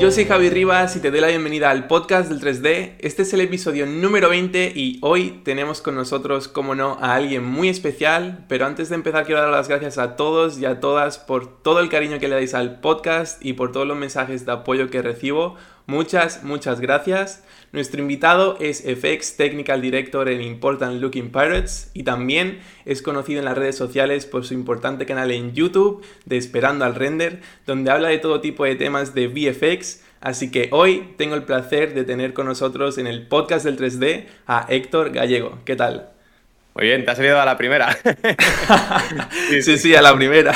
yo soy Javi Rivas y te doy la bienvenida al podcast del 3D. Este es el episodio número 20 y hoy tenemos con nosotros, como no, a alguien muy especial. Pero antes de empezar quiero dar las gracias a todos y a todas por todo el cariño que le dais al podcast y por todos los mensajes de apoyo que recibo. Muchas, muchas gracias. Nuestro invitado es FX Technical Director en Important Looking Pirates y también es conocido en las redes sociales por su importante canal en YouTube de Esperando al Render, donde habla de todo tipo de temas de VFX. Así que hoy tengo el placer de tener con nosotros en el podcast del 3D a Héctor Gallego. ¿Qué tal? Muy bien, te has salido a la primera. sí, sí, a la primera.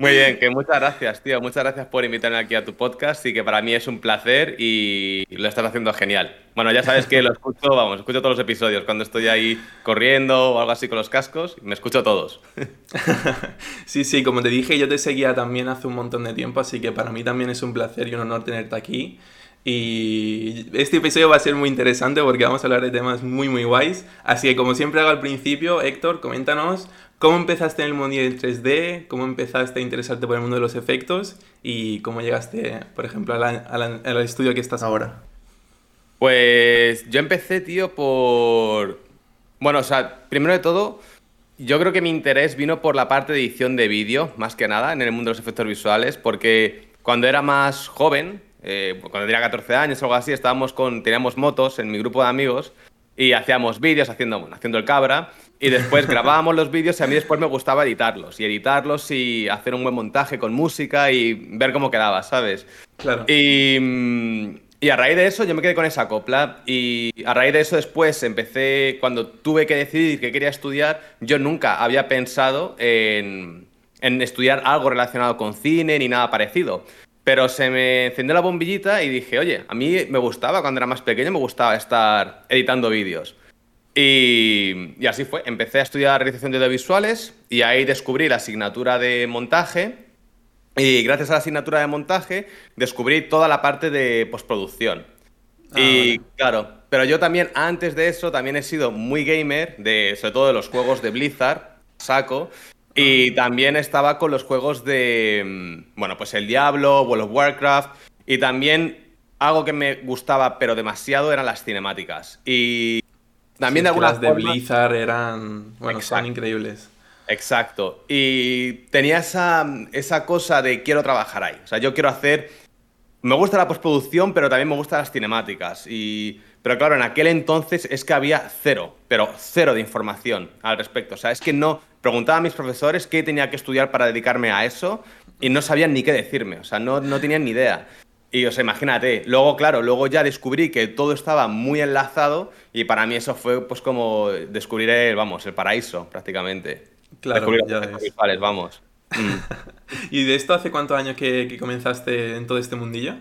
Muy bien, que muchas gracias, tío. Muchas gracias por invitarme aquí a tu podcast y que para mí es un placer y lo estás haciendo genial. Bueno, ya sabes que lo escucho, vamos, escucho todos los episodios cuando estoy ahí corriendo o algo así con los cascos, me escucho todos. Sí, sí, como te dije, yo te seguía también hace un montón de tiempo, así que para mí también es un placer y un honor tenerte aquí. Y este episodio va a ser muy interesante porque vamos a hablar de temas muy, muy guays. Así que como siempre hago al principio, Héctor, coméntanos ¿Cómo empezaste en el mundo del 3D? ¿Cómo empezaste a interesarte por el mundo de los efectos? ¿Y cómo llegaste, por ejemplo, al estudio que estás ahora? Pues yo empecé, tío, por... Bueno, o sea, primero de todo, yo creo que mi interés vino por la parte de edición de vídeo, más que nada, en el mundo de los efectos visuales, porque cuando era más joven, eh, cuando tenía 14 años o algo así, estábamos con, teníamos motos en mi grupo de amigos y hacíamos vídeos haciendo, haciendo el cabra y después grabábamos los vídeos y a mí después me gustaba editarlos. Y editarlos y hacer un buen montaje con música y ver cómo quedaba, ¿sabes? Claro. Y, y a raíz de eso yo me quedé con esa copla. Y a raíz de eso después empecé, cuando tuve que decidir qué quería estudiar, yo nunca había pensado en, en estudiar algo relacionado con cine ni nada parecido. Pero se me encendió la bombillita y dije, oye, a mí me gustaba, cuando era más pequeño, me gustaba estar editando vídeos. Y, así fue. Empecé a estudiar realización de audiovisuales y ahí descubrí la asignatura de montaje. Y gracias a la asignatura de montaje descubrí toda la parte de postproducción. Ah, y claro, pero yo también antes de eso también he sido muy gamer, de, sobre todo de los juegos de Blizzard, saco. Y también estaba con los juegos de, mm, bueno, pues el Diablo, World of Warcraft. Y también algo que me gustaba, pero demasiado, eran las cinemáticas. Y también de algunas de Blizzard eran, bueno, son increíbles. Exacto. Y tenía esa, esa cosa de quiero trabajar ahí. O sea, yo quiero hacer... Me gusta la postproducción, pero también me gustan las cinemáticas. Y... Pero claro, en aquel entonces es que había cero, pero cero de información al respecto. O sea, es que no... Preguntaba a mis profesores qué tenía que estudiar para dedicarme a eso y no sabían ni qué decirme. O sea, no, no tenían ni idea. Y o sea, imagínate, luego, claro, luego ya descubrí que todo estaba muy enlazado y para mí eso fue pues como descubrir el, vamos, el paraíso prácticamente. Claro, ya visuales, vamos. Mm. ¿Y de esto hace cuántos años que, comenzaste en todo este mundillo?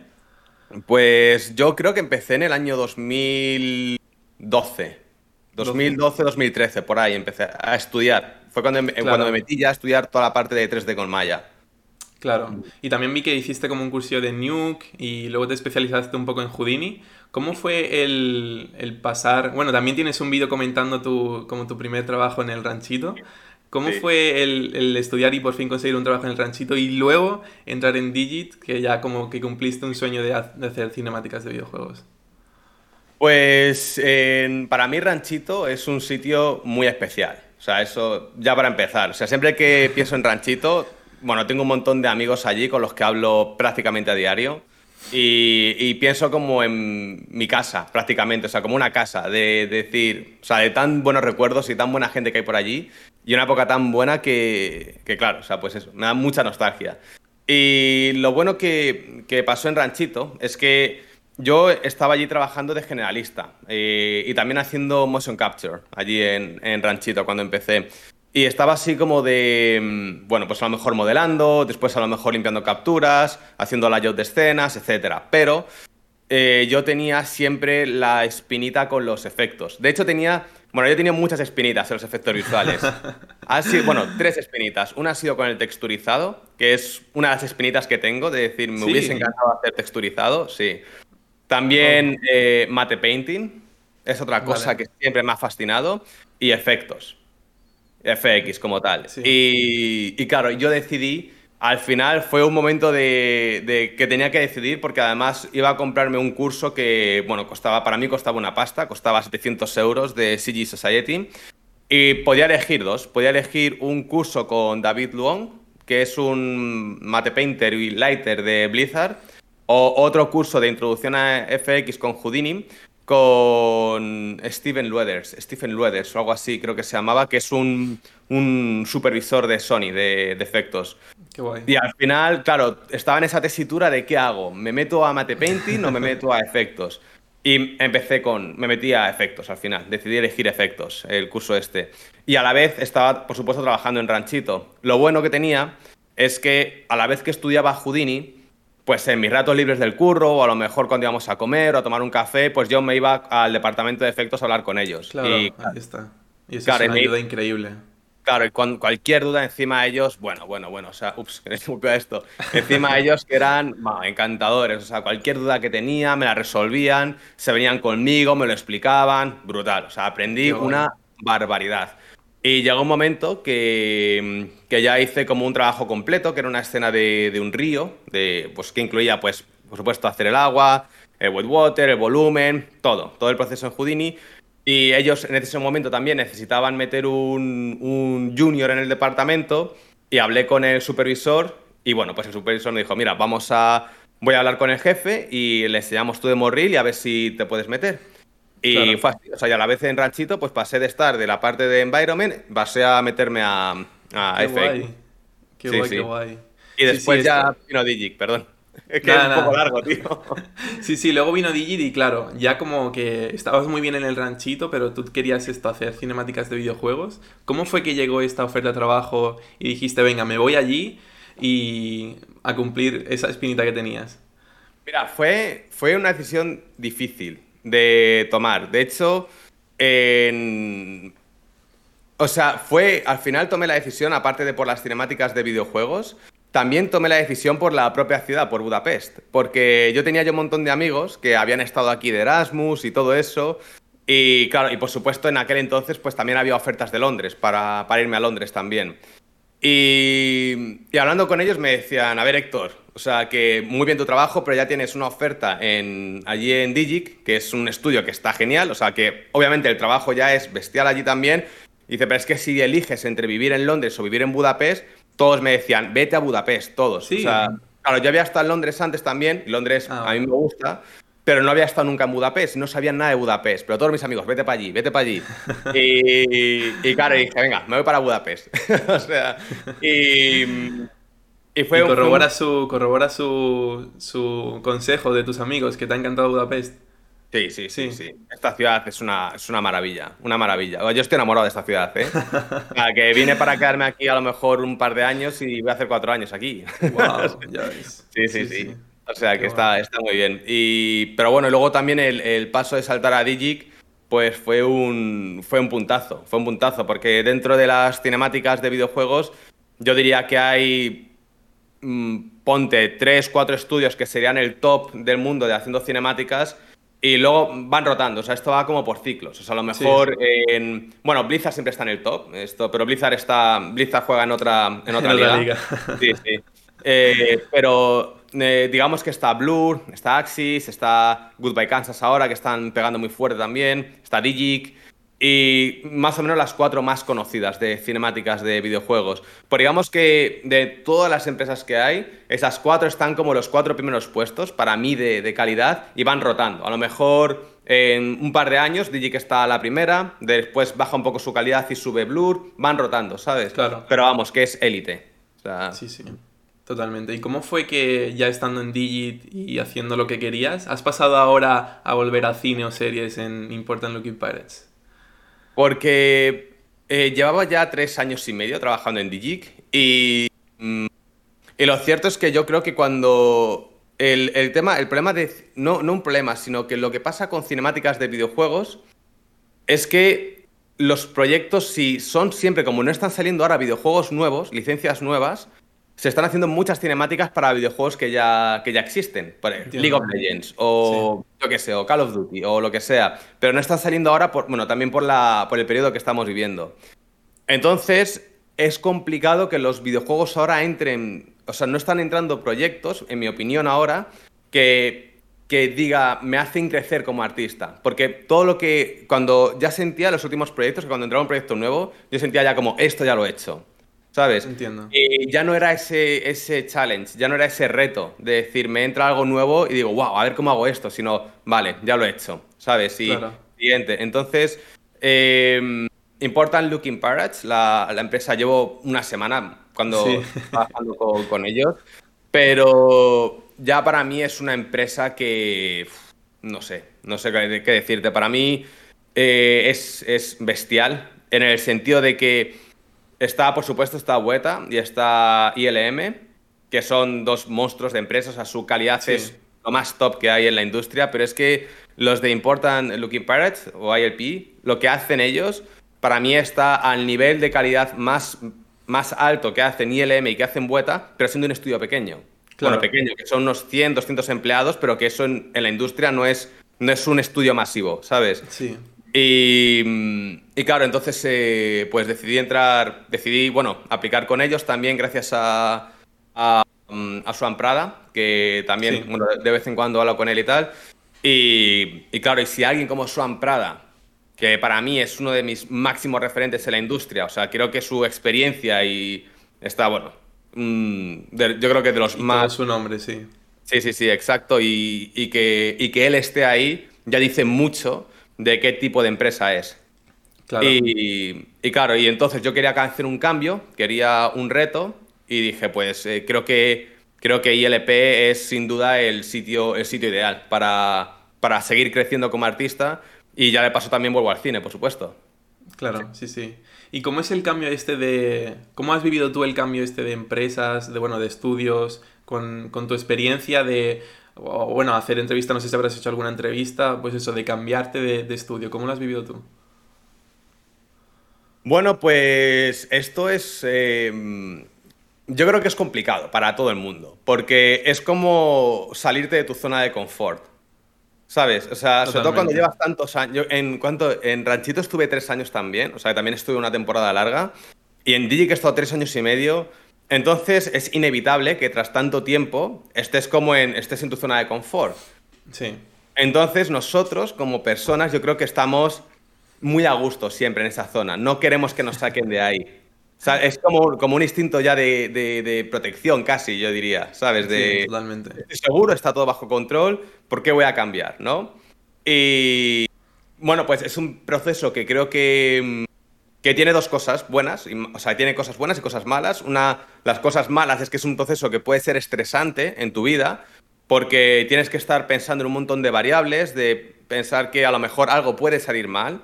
Pues yo creo que empecé en el año 2012. 2012-2013, por ahí empecé a estudiar. Fue cuando, cuando me metí ya a estudiar toda la parte de 3D con Maya. Claro. Y también vi que hiciste como un cursillo de Nuke y luego te especializaste un poco en Houdini. ¿Cómo fue el, pasar? Bueno, también tienes un vídeo comentando tu, como tu primer trabajo en el ranchito. ¿Cómo fue el, estudiar y por fin conseguir un trabajo en el ranchito y luego entrar en Digit, que ya como que cumpliste un sueño de, hacer cinemáticas de videojuegos? Pues para mí Ranchito es un sitio muy especial. O sea, eso ya para empezar. O sea, siempre que pienso en Ranchito, bueno, tengo un montón de amigos allí con los que hablo prácticamente a diario. Y, pienso como en mi casa, prácticamente, o sea, como una casa, de, decir, o sea, de tan buenos recuerdos y tan buena gente que hay por allí, y una época tan buena que, que claro, o sea, pues eso, me da mucha nostalgia. Y lo bueno que, que pasó en Ranchito es que yo estaba allí trabajando de generalista eh, y también haciendo motion capture allí en, en Ranchito cuando empecé. Y estaba así como de, mm, bueno, pues a lo mejor modelando, después a lo mejor limpiando capturas, haciendo layout de escenas, etc. Pero eh, yo tenía siempre la espinita con los efectos. De hecho, tenía, bueno, yo tenía muchas espinitas en los efectos visuales. Así, bueno, tres espinitas. Una ha sido con el texturizado, que es una de las espinitas que tengo, de decir, me hubiese encantado hacer texturizado, sí. También oh. eh, mate painting, es otra cosa que siempre me ha fascinado, y efectos. FX como tal. Y, claro, yo decidí al final fue un momento de, que tenía que decidir porque además iba a comprarme un curso que, bueno, costaba, para mí costaba una pasta, costaba 700 euros de CG Society y podía elegir dos. Podía elegir un curso con David Luong, que es un mate painter y lighter de Blizzard, o otro curso de introducción a FX con Houdini, con Steven Lueders, Stephen Lueders o algo así creo que se llamaba, que es un, supervisor de Sony de, efectos. Qué guay. Y al final, claro, estaba en esa tesitura de qué hago, ¿me meto a mate painting o me meto a efectos? Y empecé con, me metí a efectos al final, decidí elegir efectos, el curso este. Y a la vez estaba, por supuesto, trabajando en Ranchito. Lo bueno que tenía es que a la vez que estudiaba Houdini, pues en mis ratos libres del curro o a lo mejor cuando íbamos a comer o a tomar un café, pues yo me iba al departamento de efectos a hablar con ellos. Claro, y, ahí está. Y eso es una ayuda increíble. Claro, y con cualquier duda encima de ellos, bueno, bueno, bueno, o sea, ups, me esto. Encima de ellos que eran encantadores, o sea, cualquier duda que tenía me la resolvían, se venían conmigo, me lo explicaban, brutal, o sea, aprendí una barbaridad. Y llegó un momento que, que, ya hice como un trabajo completo, que era una escena de, un río, de, pues, que incluía, pues, por supuesto, hacer el agua, el wet water, el volumen, todo, todo el proceso en Houdini. Y ellos en ese momento también necesitaban meter un, un junior en el departamento y hablé con el supervisor y bueno, pues el supervisor me dijo, mira, vamos a, voy a hablar con el jefe y le enseñamos tú de morril y a ver si te puedes meter. Y fue así, o sea, y a la vez en Ranchito, pues pasé de estar de la parte de Environment, pasé a meterme a, a qué Guay. Qué guay, qué guay. Y después ya vino Digic, perdón. Es que es un poco largo, tío. sí, sí, luego vino Digit y claro, ya como que estabas muy bien en el ranchito, pero tú querías esto, hacer cinemáticas de videojuegos. ¿Cómo fue que llegó esta oferta de trabajo y dijiste, venga, me voy allí y a cumplir esa espinita que tenías? Mira, fue, fue una decisión difícil de tomar. De hecho, o sea, fue, al final tomé la decisión, aparte de por las cinemáticas de videojuegos, también tomé la decisión por la propia ciudad, por Budapest, porque yo tenía yo un montón de amigos que habían estado aquí de Erasmus y todo eso, y claro, y por supuesto en aquel entonces pues también había ofertas de Londres, para irme a Londres también. Y, y, hablando con ellos me decían, a ver Héctor, o sea que muy bien tu trabajo, pero ya tienes una oferta en, allí en Digic, que es un estudio que está genial, o sea que obviamente el trabajo ya es bestial allí también. Y dice, pero es que si eliges entre vivir en Londres o vivir en Budapest, todos me decían, vete a Budapest, todos. Sí. O sea, claro, yo había estado en Londres antes también, Londres ah, a mí me gusta, pero no había estado nunca en Budapest, no sabían nada de Budapest. Pero todos mis amigos, vete para allí, vete para allí. y, claro, dije, venga, me voy para Budapest. o sea, y, y fue corrobora, su, corrobora su, su consejo de tus amigos que te ha encantado Budapest. Sí, sí, sí, sí, Esta ciudad es una, es una maravilla, una maravilla. Yo estoy enamorado de esta ciudad, ¿eh? que vine para quedarme aquí a lo mejor un par de años y voy a hacer cuatro años aquí. Wow, ya ves. Sí, sí, sí. O sea que está, está muy bien. Y, pero bueno, luego también el, el, paso de saltar a Digic, pues fue un, fue un puntazo, fue un puntazo, porque dentro de las cinemáticas de videojuegos, yo diría que hay, mm, ponte, tres, cuatro estudios que serían el top del mundo de haciendo cinemáticas y luego van rotando, o sea, esto va como por ciclos. O sea, a lo mejor en. Bueno, Blizzard siempre está en el top, esto, pero Blizzard está. Blizzard juega en otra, en otra liga. Sí, sí. Eh, pero eh, digamos que está Blur, está Axis, está Goodbye Kansas ahora, que están pegando muy fuerte también. Está Digic y más o menos las cuatro más conocidas de cinemáticas de videojuegos. Pues digamos que de todas las empresas que hay, esas cuatro están como los cuatro primeros puestos para mí de, calidad y van rotando. A lo mejor en un par de años Digic está a la primera, después baja un poco su calidad y sube Blur, van rotando, ¿sabes? Claro. Pero vamos, que es élite. Sí, sí. Totalmente. ¿Y cómo fue que ya estando en Digit y haciendo lo que querías, has pasado ahora a volver a cine o series en Important Looking Pirates? Porque eh, llevaba ya tres años y medio trabajando en Digic y, mm, y lo cierto es que yo creo que cuando el, tema, el problema de, no, no un problema, sino que lo que pasa con cinemáticas de videojuegos es que los proyectos, si son siempre, como no están saliendo ahora videojuegos nuevos, licencias nuevas, se están haciendo muchas cinemáticas para videojuegos que ya, que ya existen. Por League of Legends, o yo sé, o Call of Duty, o lo que sea. Pero no están saliendo ahora, por, bueno, también por, la, por el periodo que estamos viviendo. Entonces, es complicado que los videojuegos ahora entren. o sea, no están entrando proyectos, en mi opinión ahora, que, que diga, me hacen crecer como artista. Porque todo lo que, cuando ya sentía los últimos proyectos, que cuando entraba un proyecto nuevo, yo sentía ya como, esto ya lo he hecho. ¿Sabes? Entiendo. Y ya no era ese, ese challenge, ya no era ese reto de decir, me entra algo nuevo y digo, wow, a ver cómo hago esto, sino, vale, ya lo he hecho, ¿sabes? Y siguiente. Entonces, eh, Important Looking Parrots, la, la, empresa, llevo una semana cuando trabajando con, ellos, pero ya para mí es una empresa que, no sé, no sé qué, qué decirte. Para mí eh, es, es bestial en el sentido de que Está, por supuesto, está Weta y está ILM, que son dos monstruos de empresas. A su calidad es lo más top que hay en la industria, pero es que los de Important Looking Parrots o ILP, lo que hacen ellos, para mí está al nivel de calidad más, más alto que hacen ILM y que hacen Weta, pero siendo un estudio pequeño. Claro. Bueno, pequeño, que son unos 100, 200 empleados, pero que eso en, en la industria no es, no es un estudio masivo, ¿sabes? Sí. Y, y, claro, entonces eh, pues decidí entrar, decidí, bueno, aplicar con ellos también gracias a, a, a Suan Prada, que también, sí. bueno, de vez en cuando hablo con él y tal. Y, y, claro, y si alguien como Suan Prada, que para mí es uno de mis máximos referentes en la industria, o sea, creo que su experiencia y está, bueno, mmm, de, yo creo que de los y más... su nombre, sí. Sí, sí, sí, exacto. Y, y, que, y que él esté ahí ya dice mucho de qué tipo de empresa es. Claro. Y, y, claro, y entonces yo quería hacer un cambio, quería un reto y dije, pues eh, creo que creo que ILP es sin duda el sitio, el sitio ideal para, para seguir creciendo como artista y ya de paso también vuelvo al cine, por supuesto. Claro, sí, sí. ¿Y cómo es el cambio este de... ¿Cómo has vivido tú el cambio este de empresas, de, bueno, de estudios, con, con tu experiencia de o bueno, hacer entrevista, no sé si habrás hecho alguna entrevista, pues eso, de cambiarte de, de estudio, ¿cómo lo has vivido tú? Bueno, pues esto es... Eh, yo creo que es complicado para todo el mundo, porque es como salirte de tu zona de confort. ¿Sabes? O sea, Totalmente. sobre todo cuando llevas tantos años. En cuanto en Ranchito estuve tres años también, o sea, también estuve una temporada larga. Y en DJ que he estado tres años y medio, entonces es inevitable que tras tanto tiempo estés como en, estés en tu zona de confort. Sí. Entonces nosotros como personas yo creo que estamos muy a gusto siempre en esa zona. No queremos que nos saquen de ahí. O sea, es como, como un instinto ya de, de, de, protección casi, yo diría, ¿sabes? De, sí, totalmente. Estoy seguro, está todo bajo control, ¿por qué voy a cambiar, no? Y bueno, pues es un proceso que creo que que tiene dos cosas buenas, o sea, tiene cosas buenas y cosas malas. Una, las cosas malas es que es un proceso que puede ser estresante en tu vida, porque tienes que estar pensando en un montón de variables, de pensar que a lo mejor algo puede salir mal.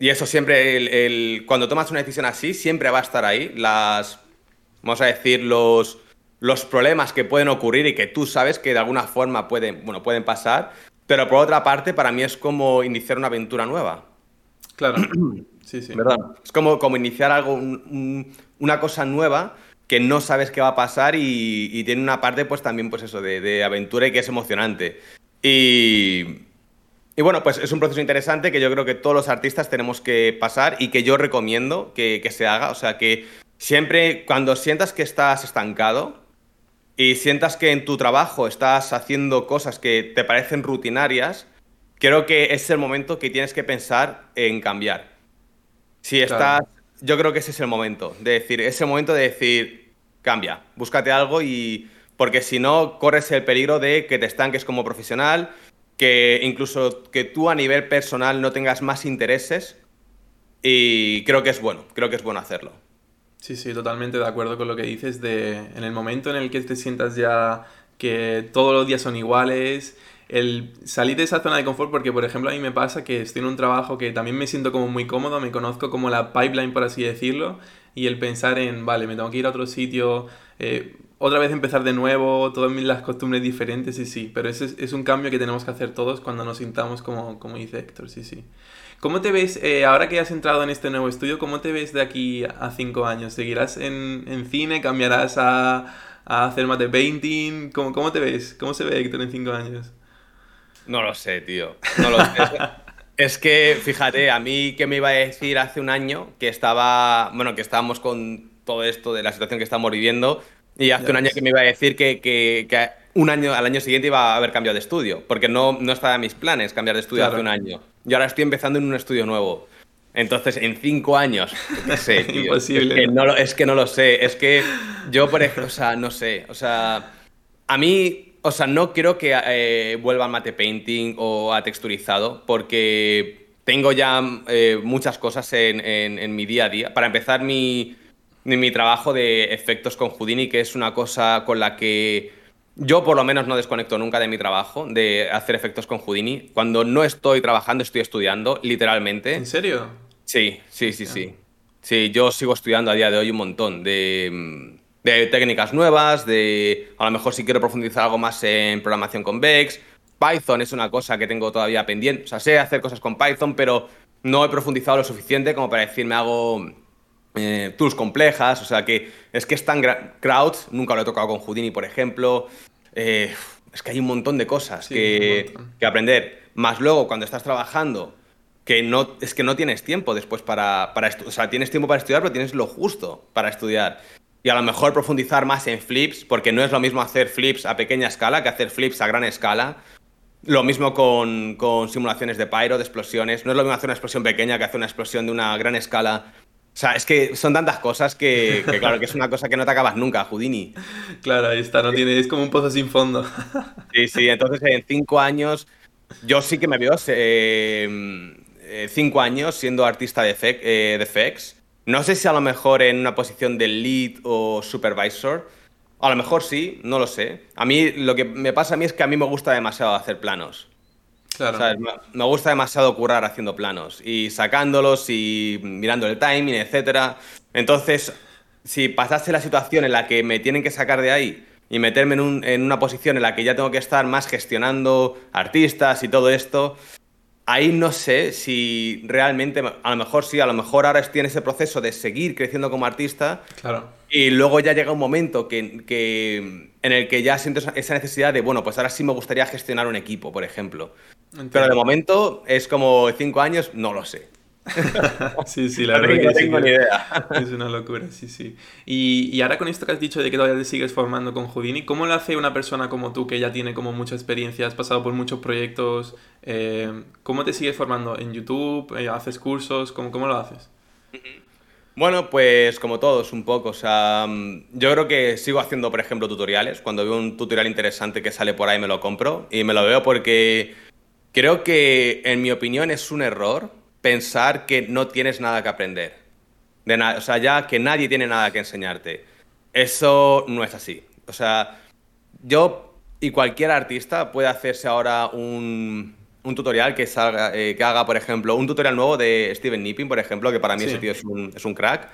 Y eso siempre, el, el, cuando tomas una decisión así, siempre va a estar ahí. Las, vamos a decir, los, los problemas que pueden ocurrir y que tú sabes que de alguna forma pueden, bueno, pueden pasar. Pero por otra parte, para mí es como iniciar una aventura nueva. Claro. Sí, sí. ¿Verdad? Es como, como iniciar algo, un, un, una cosa nueva que no sabes qué va a pasar y, tiene una parte, pues también, pues eso, de, aventura y que es emocionante. Y, y bueno, pues es un proceso interesante que yo creo que todos los artistas tenemos que pasar y que yo recomiendo que se haga. O sea, que siempre cuando sientas que estás estancado y sientas que en tu trabajo estás haciendo cosas que te parecen rutinarias, creo que es el momento que tienes que pensar en cambiar. Si estás, claro. yo creo que ese es el momento, de decir, ese momento de decir, cambia, búscate algo y, porque si no, corres el peligro de que te estanques como profesional, que incluso que tú a nivel personal no tengas más intereses y creo que es bueno, creo que es bueno hacerlo. Sí, sí, totalmente de acuerdo con lo que dices de en el momento en el que te sientas ya que todos los días son iguales, el salir de esa zona de confort, porque por ejemplo a mí me pasa que estoy en un trabajo que también me siento como muy cómodo, me conozco como la pipeline, por así decirlo, y el pensar en, vale, me tengo que ir a otro sitio, eh, otra vez empezar de nuevo, todas las costumbres diferentes, sí, sí, pero ese es, un cambio que tenemos que hacer todos cuando nos sintamos como, como dice Héctor, sí, sí. ¿Cómo te ves, eh, ahora que has entrado en este nuevo estudio, cómo te ves de aquí a cinco años? ¿Seguirás en, en cine? ¿Cambiarás a, a hacer más de painting? ¿Cómo, ¿Cómo te ves? ¿Cómo se ve Héctor en cinco años? No lo sé, tío. No lo sé. es que, fíjate, a mí que me iba a decir hace un año que estaba, bueno, que estábamos con todo esto de la situación que estamos viviendo, Y hace un año que me iba a decir que, que, un año, al año siguiente iba a haber cambiado de estudio, porque no, no estaba en mis planes cambiar de estudio hace un año. Y ahora estoy empezando en un estudio nuevo. Entonces, en cinco años, qué sé, Imposible. Es que, no lo, es que no lo sé. Es que yo, por ejemplo, o sea, no sé. O sea, a mí, o sea, no creo que eh, vuelva a mate painting o a texturizado, porque tengo ya eh, muchas cosas en, en, mi día a día. Para empezar, mi, mi trabajo de efectos con Houdini, que es una cosa con la que yo por lo menos no desconecto nunca de mi trabajo, de hacer efectos con Houdini. Cuando no estoy trabajando, estoy estudiando, literalmente. ¿En serio? Sí, sí, sí, sí. Sí, yo sigo estudiando a día de hoy un montón de, de técnicas nuevas, de a lo mejor si quiero profundizar algo más en programación con Vex. Python es una cosa que tengo todavía pendiente. O sea, sé hacer cosas con Python, pero no he profundizado lo suficiente como para decirme hago eh, tools complejas. O sea, que es que es tan crowd, nunca lo he tocado con Houdini, por ejemplo. Eh, es que hay un montón de cosas que, aprender. Más luego, cuando estás trabajando, que no, es que no tienes tiempo después para, para estudiar. O sea, tienes tiempo para estudiar, pero tienes lo justo para estudiar. Y a lo mejor profundizar más en flips, porque no es lo mismo hacer flips a pequeña escala que hacer flips a gran escala. Lo mismo con, con simulaciones de pyro, de explosiones. No es lo mismo hacer una explosión pequeña que hacer una explosión de una gran escala o sea, es que son tantas cosas que, claro, que es una cosa que no te acabas nunca, Houdini. Claro, ahí está, no tiene, es como un pozo sin fondo. Sí, sí, entonces en cinco años, yo sí que me veo em, eh, cinco años siendo artista de, eh, de FX. No sé si a lo mejor en una posición de lead o supervisor. A lo mejor sí, no lo sé. A mí lo que me pasa a mí es que a mí me gusta demasiado hacer planos. Me gusta demasiado currar haciendo planos y sacándolos y mirando el timing, etc. Entonces, si pasase la situación en la que me tienen que sacar de ahí y meterme en, una posición en la que ya tengo que estar más gestionando artistas y todo esto, ahí no sé si realmente, a lo mejor sí, a lo mejor ahora estoy en ese proceso de seguir creciendo como artista. Claro. Y luego ya llega un momento que, que, en el que ya siento esa necesidad de, bueno, pues ahora sí me gustaría gestionar un equipo, por ejemplo. Pero de momento es como cinco años, no lo sé. sí, sí, la verdad que tengo ni idea. Es una locura, sí, sí. Y, ahora con esto que has dicho de que todavía te sigues formando con Houdini, ¿cómo lo hace una persona como tú que ya tiene como mucha experiencia, has pasado por muchos proyectos? Eh, ¿Cómo te sigues formando? ¿En YouTube? Eh, ¿Haces cursos? ¿Cómo, ¿Cómo lo haces? Bueno, pues como todos, un poco. O sea, mm, yo creo que sigo haciendo, por ejemplo, tutoriales. Cuando veo un tutorial interesante que sale por ahí, me lo compro. Y me lo veo porque Creo que, en mi opinión, es un error pensar que no tienes nada que aprender. De o sea, ya que nadie tiene nada que enseñarte. Eso no es así. O sea, yo y cualquier artista puede hacerse ahora un, un tutorial que, salga, eh, que haga, por ejemplo, un tutorial nuevo de Steven Nipping, por ejemplo, que para mí ese tío es un, es un crack.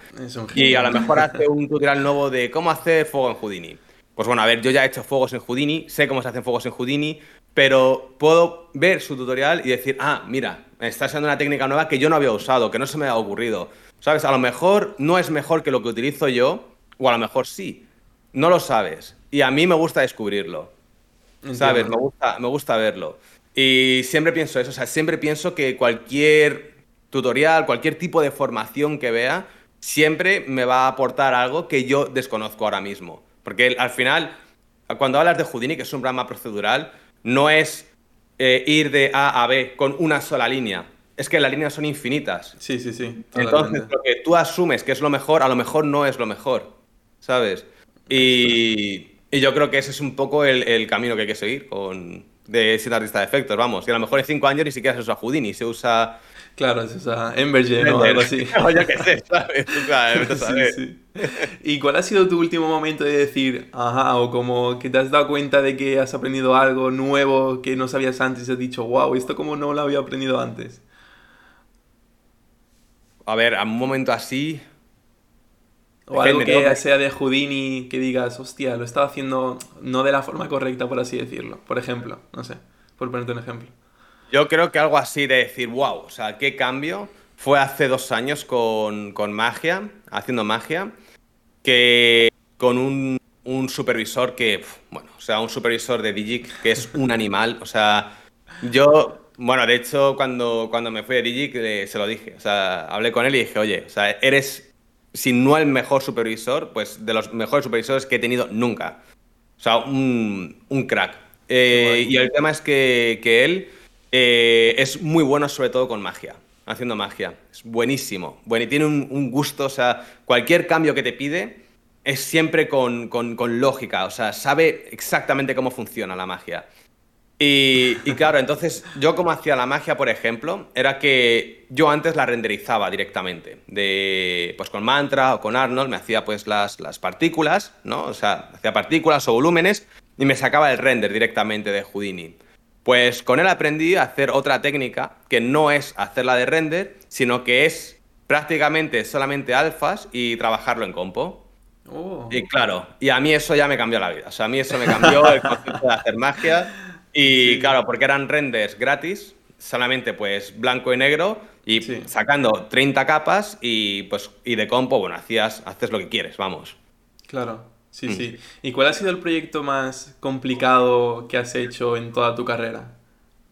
y a lo mejor hace un tutorial nuevo de cómo hacer fuego en Houdini. Pues bueno, a ver, yo ya he hecho fuegos en Houdini, sé cómo se hacen fuegos en Houdini, pero puedo ver su tutorial y decir, ah, mira, me está haciendo una técnica nueva que yo no había usado, que no se me ha ocurrido. ¿Sabes? A lo mejor no es mejor que lo que utilizo yo, o a lo mejor sí. No lo sabes. Y a mí me gusta descubrirlo. ¿Sabes? Me gusta, me gusta verlo. Y siempre pienso eso, o sea, siempre pienso que cualquier tutorial, cualquier tipo de formación que vea, siempre me va a aportar algo que yo desconozco ahora mismo. Porque al final, cuando hablas de Houdini, que es un programa procedural, no es eh, ir de A a B con una sola línea. Es que las líneas son infinitas. Sí, sí, sí. Entonces, lo que tú asumes que es lo mejor, a lo mejor no es lo mejor. ¿Sabes? Y, yo creo que ese es un poco el, camino que hay que seguir con, de ser artista de efectos, vamos. Y a lo mejor en cinco años ni siquiera se usa Houdini, se usa Claro, se usa Embergen o algo así. o ya que sé, ¿sabes? sí, sí. ¿Y cuál ha sido tu último momento de decir, ajá, o como que te has dado cuenta de que has aprendido algo nuevo que no sabías antes y has dicho, wow, esto como no lo había aprendido antes? A ver, a un momento así. O algo que sea de Houdini que digas, hostia, lo estaba haciendo no de la forma correcta, por así decirlo. Por ejemplo, no sé, por ponerte un ejemplo. Yo creo que algo así de decir, wow, o sea, qué cambio. Fue hace dos años con, magia, haciendo magia, que con un, supervisor que, bueno, o sea, un supervisor de Digic que es un animal. O sea, yo, bueno, de hecho, cuando, cuando me fui de Digic se lo dije. O sea, hablé con él y dije, oye, o sea, eres si no el mejor supervisor, pues de los mejores supervisores que he tenido nunca. O sea, un, crack. Eh, y el tema es que, él eh, es muy bueno sobre todo con magia, haciendo magia. Es buenísimo. Bueno, y tiene un, gusto, o sea, cualquier cambio que te pide es siempre con, con lógica, o sea, sabe exactamente cómo funciona la magia. Y, claro, entonces yo como hacía la magia, por ejemplo, era que yo antes la renderizaba directamente, de, pues con Mantra o con Arnold, me hacía pues las, las partículas, ¿no? O sea, hacía partículas o volúmenes y me sacaba el render directamente de Houdini. Pues con él aprendí a hacer otra técnica que no es hacerla de render, sino que es prácticamente solamente alfas y trabajarlo en compo. Oh. Y claro, y a mí eso ya me cambió la vida. O sea, a mí eso me cambió el concepto de hacer magia. Y claro, porque eran renders gratis, solamente pues blanco y negro, y sacando 30 capas y pues y de compo, bueno, hacías, haces lo que quieres, vamos. Claro, sí, sí. ¿Y cuál ha sido el proyecto más complicado que has hecho en toda tu carrera?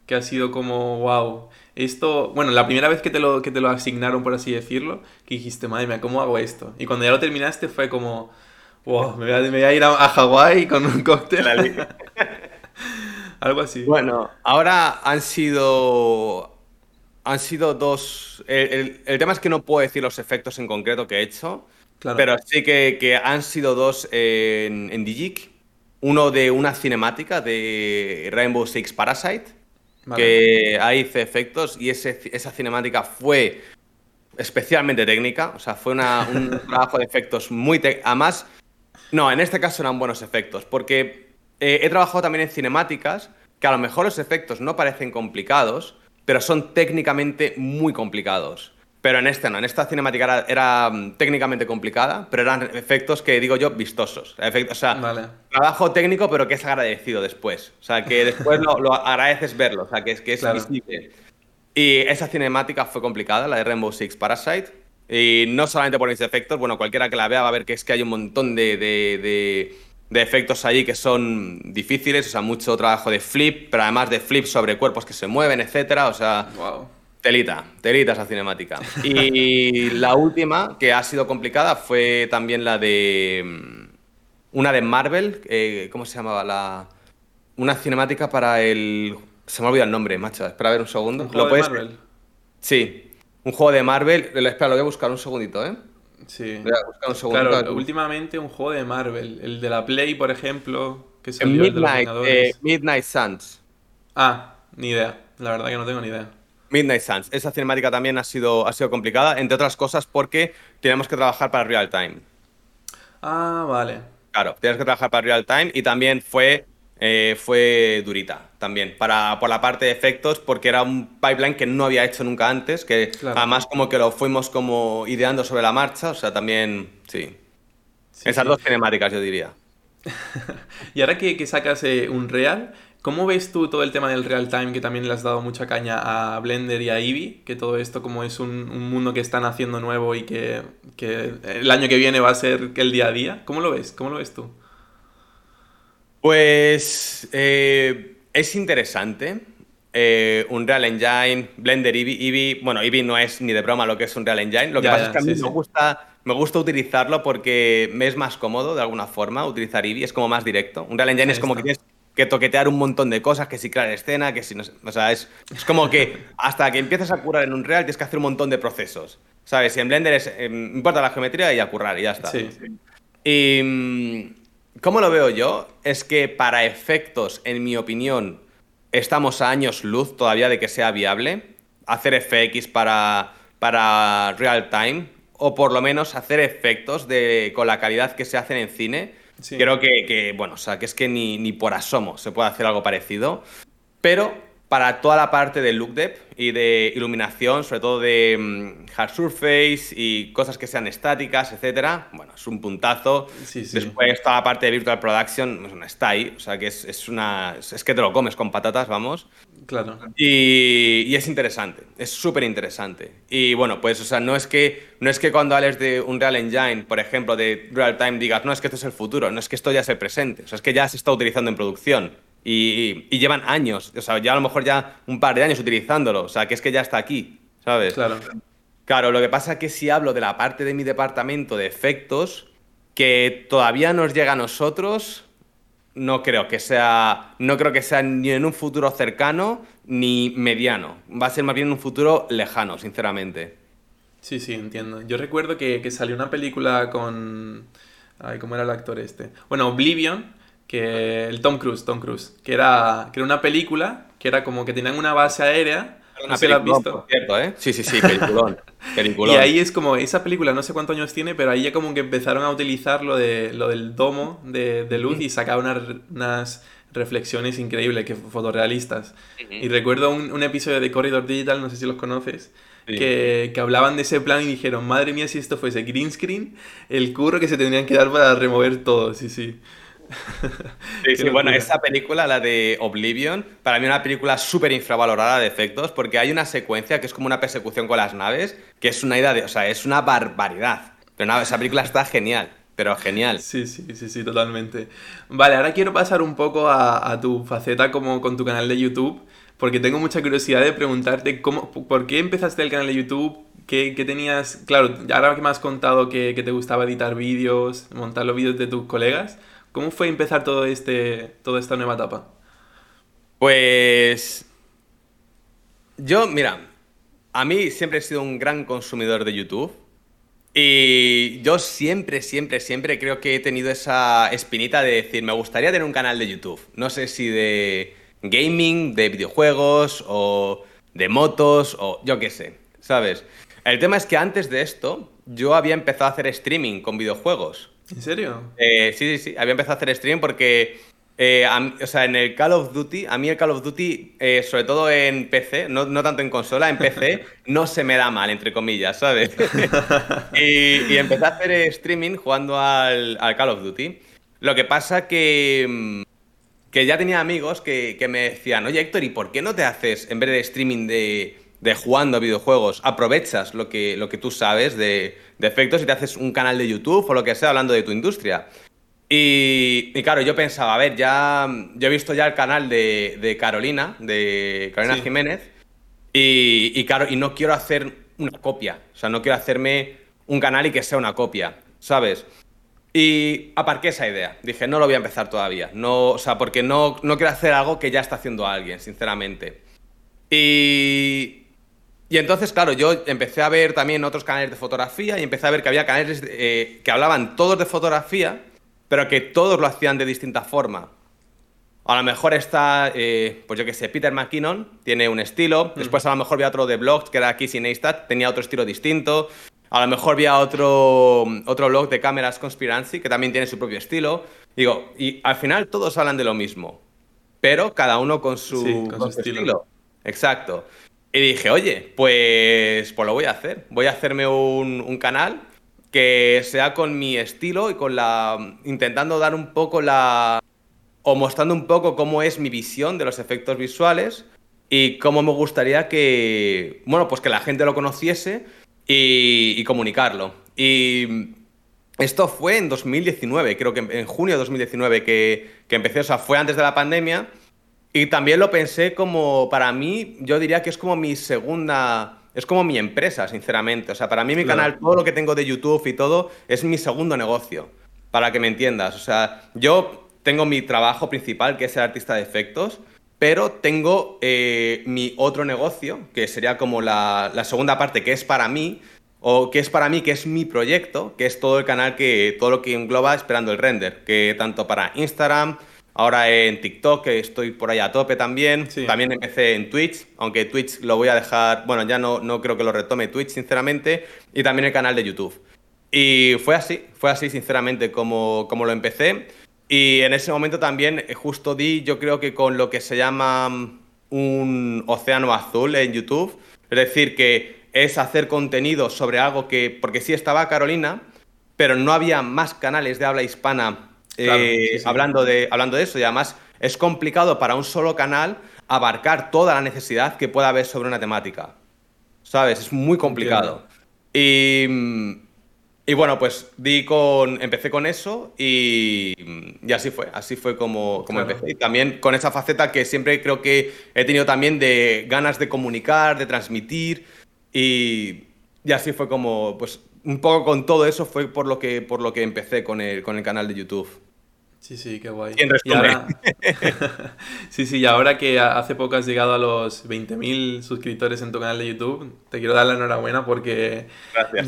Que ha sido como, wow, esto, bueno, la primera vez que te lo, que te lo asignaron, por así decirlo, que dijiste, madre mía, ¿cómo hago esto? Y cuando ya lo terminaste fue como, wow, me voy a, ir a, a Hawái con un cóctel. Algo así. Bueno, ahora han sido. Han sido dos. El, tema es que no puedo decir los efectos en concreto que he hecho. Pero sí que, han sido dos en, en Digic. Uno de una cinemática de Rainbow Six Parasite. Que ahí hice efectos y ese, esa cinemática fue especialmente técnica. O sea, fue un trabajo de efectos muy. Además, no, en este caso eran buenos efectos. Porque eh, he trabajado también en cinemáticas, que a lo mejor los efectos no parecen complicados, pero son técnicamente muy complicados. Pero en este no, en esta cinemática era, mm, técnicamente complicada, pero eran efectos que digo yo vistosos. o sea, trabajo técnico, pero que es agradecido después. O sea, que después lo, agradeces verlo, o sea, que es, que es visible. Y esa cinemática fue complicada, la de Rainbow Six Parasite. Y no solamente por mis efectos, bueno, cualquiera que la vea va a ver que es que hay un montón de de efectos allí que son difíciles, o sea, mucho trabajo de flip, pero además de flip sobre cuerpos que se mueven, etcétera, o sea, telita, telita esa cinemática. Y la última, que ha sido complicada, fue también la de mm, una de Marvel, eh, ¿cómo se llamaba? La, una cinemática para el... Se me ha olvidado el nombre, macho, espera a ver un segundo. ¿Un ¿Lo de Marvel? Sí, un juego de Marvel, espera, lo voy a buscar un segundito, ¿eh? Sí. claro, últimamente un juego de Marvel, el de la Play, por ejemplo, que se Midnight, eh, Midnight Suns. Ah, ni idea. La verdad que no tengo ni idea. Midnight Suns. Esa cinemática también ha sido, ha sido complicada, entre otras cosas porque tenemos que trabajar para real time. Ah, vale. Claro, tienes que trabajar para real time y también fue eh, fue durita también, para, por la parte de efectos, porque era un pipeline que no había hecho nunca antes, que además como que lo fuimos como ideando sobre la marcha, o sea, también, sí. Esas dos cinemáticas, yo diría. y ahora que, sacas eh, un Real, ¿cómo ves tú todo el tema del real time, que también le has dado mucha caña a Blender y a Eevee? Que todo esto como es un, mundo que están haciendo nuevo y que, que el año que viene va a ser el día a día. ¿Cómo lo ves? ¿Cómo lo ves tú? Pues eh, es interesante. Eh, Unreal Engine, Blender, Eevee, Bueno, Eevee no es ni de broma lo que es Unreal Engine. Lo que pasa es que a mí me, Gusta, me gusta utilizarlo porque me es más cómodo de alguna forma utilizar Eevee. Es como más directo. Unreal Engine es como que tienes que toquetear un montón de cosas, que si crear escena, que si no... O sea, es, es como que hasta que empiezas a currar en Unreal tienes que hacer un montón de procesos. ¿Sabes? Y en Blender es, eh, importa la geometría y a currar y ya está. Sí. Y mm, ¿Cómo lo veo yo? Es que para efectos, en mi opinión, estamos a años luz todavía de que sea viable hacer FX para, para real time o por lo menos hacer efectos de, con la calidad que se hacen en cine. Creo que, que, bueno, o sea, que es que ni, ni por asomo se puede hacer algo parecido. Pero para toda la parte de look depth y de iluminación, sobre todo de mm, hard surface y cosas que sean estáticas, etcétera, bueno, es un puntazo. Después toda la parte de virtual production pues, está ahí, o sea que es, una es que te lo comes con patatas, vamos. Claro. Y, es interesante, es súper interesante. Y bueno, pues, o sea, no es que no es que cuando hables de un Real Engine, por ejemplo, de real time digas, no, es que esto es el futuro, no es que esto ya es el presente, o sea, es que ya se está utilizando en producción. Y, llevan años, o sea, ya a lo mejor ya un par de años utilizándolo, o sea, que es que ya está aquí, ¿sabes? Claro. Claro, lo que pasa es que si hablo de la parte de mi departamento de efectos, que todavía nos llega a nosotros, no creo que sea, no creo que sea ni en un futuro cercano ni mediano. Va a ser más bien en un futuro lejano, sinceramente. Sí, sí, entiendo. Yo recuerdo que, que salió una película con... Ay, ¿cómo era el actor este? Bueno, Oblivion, que el Tom Cruise, Tom Cruise, que era, que era una película que era como que tenían una base aérea no sé si la has visto. Cierto, ¿eh? Sí, sí, sí, peliculón, peliculón. Y ahí es como, esa película no sé cuántos años tiene, pero ahí ya como que empezaron a utilizar lo, de, lo del domo de, de luz y sacaban unas reflexiones increíbles, que fotorrealistas. Y recuerdo un, un, episodio de Corridor Digital, no sé si los conoces, que, que, hablaban de ese plan y dijeron, madre mía, si esto fuese green screen, el curro que se tendrían que dar para remover todo, sí, sí. Sí, sí, bueno, esa película, la de Oblivion, para mí una película súper infravalorada de efectos, porque hay una secuencia que es como una persecución con las naves, que es una idea de, o sea, es una barbaridad. Pero nada, esa película está genial, pero genial. Sí, sí, sí, sí, totalmente. Vale, ahora quiero pasar un poco a, tu faceta como con tu canal de YouTube, porque tengo mucha curiosidad de preguntarte cómo, por qué empezaste el canal de YouTube, ¿Qué, tenías? Claro, ahora que me has contado que, que te gustaba editar vídeos, montar los vídeos de tus colegas, ¿Cómo fue empezar todo este, toda esta nueva etapa? Pues yo, mira, a mí siempre he sido un gran consumidor de YouTube. Y yo siempre, siempre, siempre creo que he tenido esa espinita de decir, me gustaría tener un canal de YouTube. No sé si de gaming, de videojuegos o de motos o yo qué sé, ¿sabes? El tema es que antes de esto yo había empezado a hacer streaming con videojuegos. ¿En serio? Eh, sí, sí, sí. Había empezado a hacer stream porque, eh, o sea, en el Call of Duty, a mí el Call of Duty, eh, sobre todo en PC, no, tanto en consola, en PC, no se me da mal, entre comillas, ¿sabes? y, empecé a hacer streaming jugando al, Call of Duty. Lo que pasa que, mm, que ya tenía amigos que, que me decían, oye Héctor, ¿y por qué no te haces, en vez de streaming de de jugando a videojuegos, aprovechas lo que, lo que tú sabes de, efectos y te haces un canal de YouTube o lo que sea hablando de tu industria. Y, claro, yo pensaba, a ver, ya yo he visto ya el canal de, Carolina, de Carolina Jiménez, y, claro, y no quiero hacer una copia, o sea, no quiero hacerme un canal y que sea una copia, ¿sabes? Y aparqué esa idea. Dije, no lo voy a empezar todavía. No, o sea, porque no, no quiero hacer algo que ya está haciendo alguien, sinceramente. Y, y entonces, claro, yo empecé a ver también otros canales de fotografía y empecé a ver que había canales eh, que hablaban todos de fotografía, pero que todos lo hacían de distinta forma. A lo mejor está, eh, pues yo qué sé, Peter McKinnon tiene un estilo. Después a lo mejor había otro de blogs, que era Kissy Neistat, tenía otro estilo distinto. A lo mejor había otro, otro blog de cámaras Conspiracy, que también tiene su propio estilo. Digo, y al final todos hablan de lo mismo, pero cada uno con su, estilo. Exacto. Y dije, oye, pues, pues lo voy a hacer. Voy a hacerme un, canal que sea con mi estilo y con la. intentando dar un poco la. o mostrando un poco cómo es mi visión de los efectos visuales y cómo me gustaría que. bueno, pues que la gente lo conociese y, comunicarlo. Y. Esto fue en 2019, creo que en junio de 2019 que, que empecé, o sea, fue antes de la pandemia. Y también lo pensé como, para mí, yo diría que es como mi segunda, es como mi empresa, sinceramente. O sea, para mí mi canal, todo lo que tengo de YouTube y todo, es mi segundo negocio, para que me entiendas. O sea, yo tengo mi trabajo principal, que es ser artista de efectos, pero tengo eh, mi otro negocio, que sería como la, la segunda parte, que es para mí, o que es para mí, que es mi proyecto, que es todo el canal que, todo lo que engloba esperando el render, que tanto para Instagram, Ahora en TikTok, que estoy por ahí a tope también. También empecé en Twitch, aunque Twitch lo voy a dejar, bueno, ya no, no creo que lo retome Twitch, sinceramente. Y también el canal de YouTube. Y fue así, fue así, sinceramente, como, como lo empecé. Y en ese momento también eh, justo di, yo creo que con lo que se llama mm, un océano azul en YouTube. Es decir, que es hacer contenido sobre algo que, porque sí estaba Carolina, pero no había más canales de habla hispana eh, hablando, de, hablando de eso, y además es complicado para un solo canal abarcar toda la necesidad que pueda haber sobre una temática. ¿Sabes? Es muy complicado. Y, y, bueno, pues di con, empecé con eso y, y así fue. Así fue como, como empecé. Y también con esa faceta que siempre creo que he tenido también de ganas de comunicar, de transmitir. Y, y así fue como, pues un poco con todo eso fue por lo que, por lo que empecé con el, con el canal de YouTube. Sí, sí, qué guay. Y ahora... sí, sí, y ahora que hace poco has llegado a los 20.000 suscriptores en tu canal de YouTube, te quiero dar la enhorabuena porque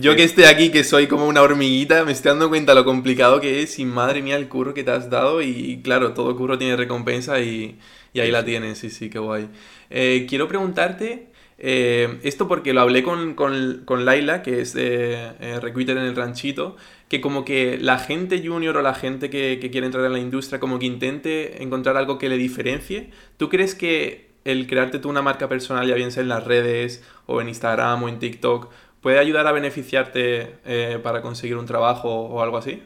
yo que esté aquí, que soy como una hormiguita, me estoy dando cuenta lo complicado que es y madre mía el curro que te has dado y claro, todo curro tiene recompensa y, ahí la tienes, sí, sí, qué guay. Eh, quiero preguntarte... Eh, esto porque lo hablé con, con, Laila, que es de eh, Recruiter en el Ranchito, que como que la gente junior o la gente que, quiere entrar en la industria como que intente encontrar algo que le diferencie. ¿Tú crees que el crearte tú una marca personal, ya bien sea en las redes o en Instagram o en TikTok, puede ayudar a beneficiarte eh, para conseguir un trabajo o algo así?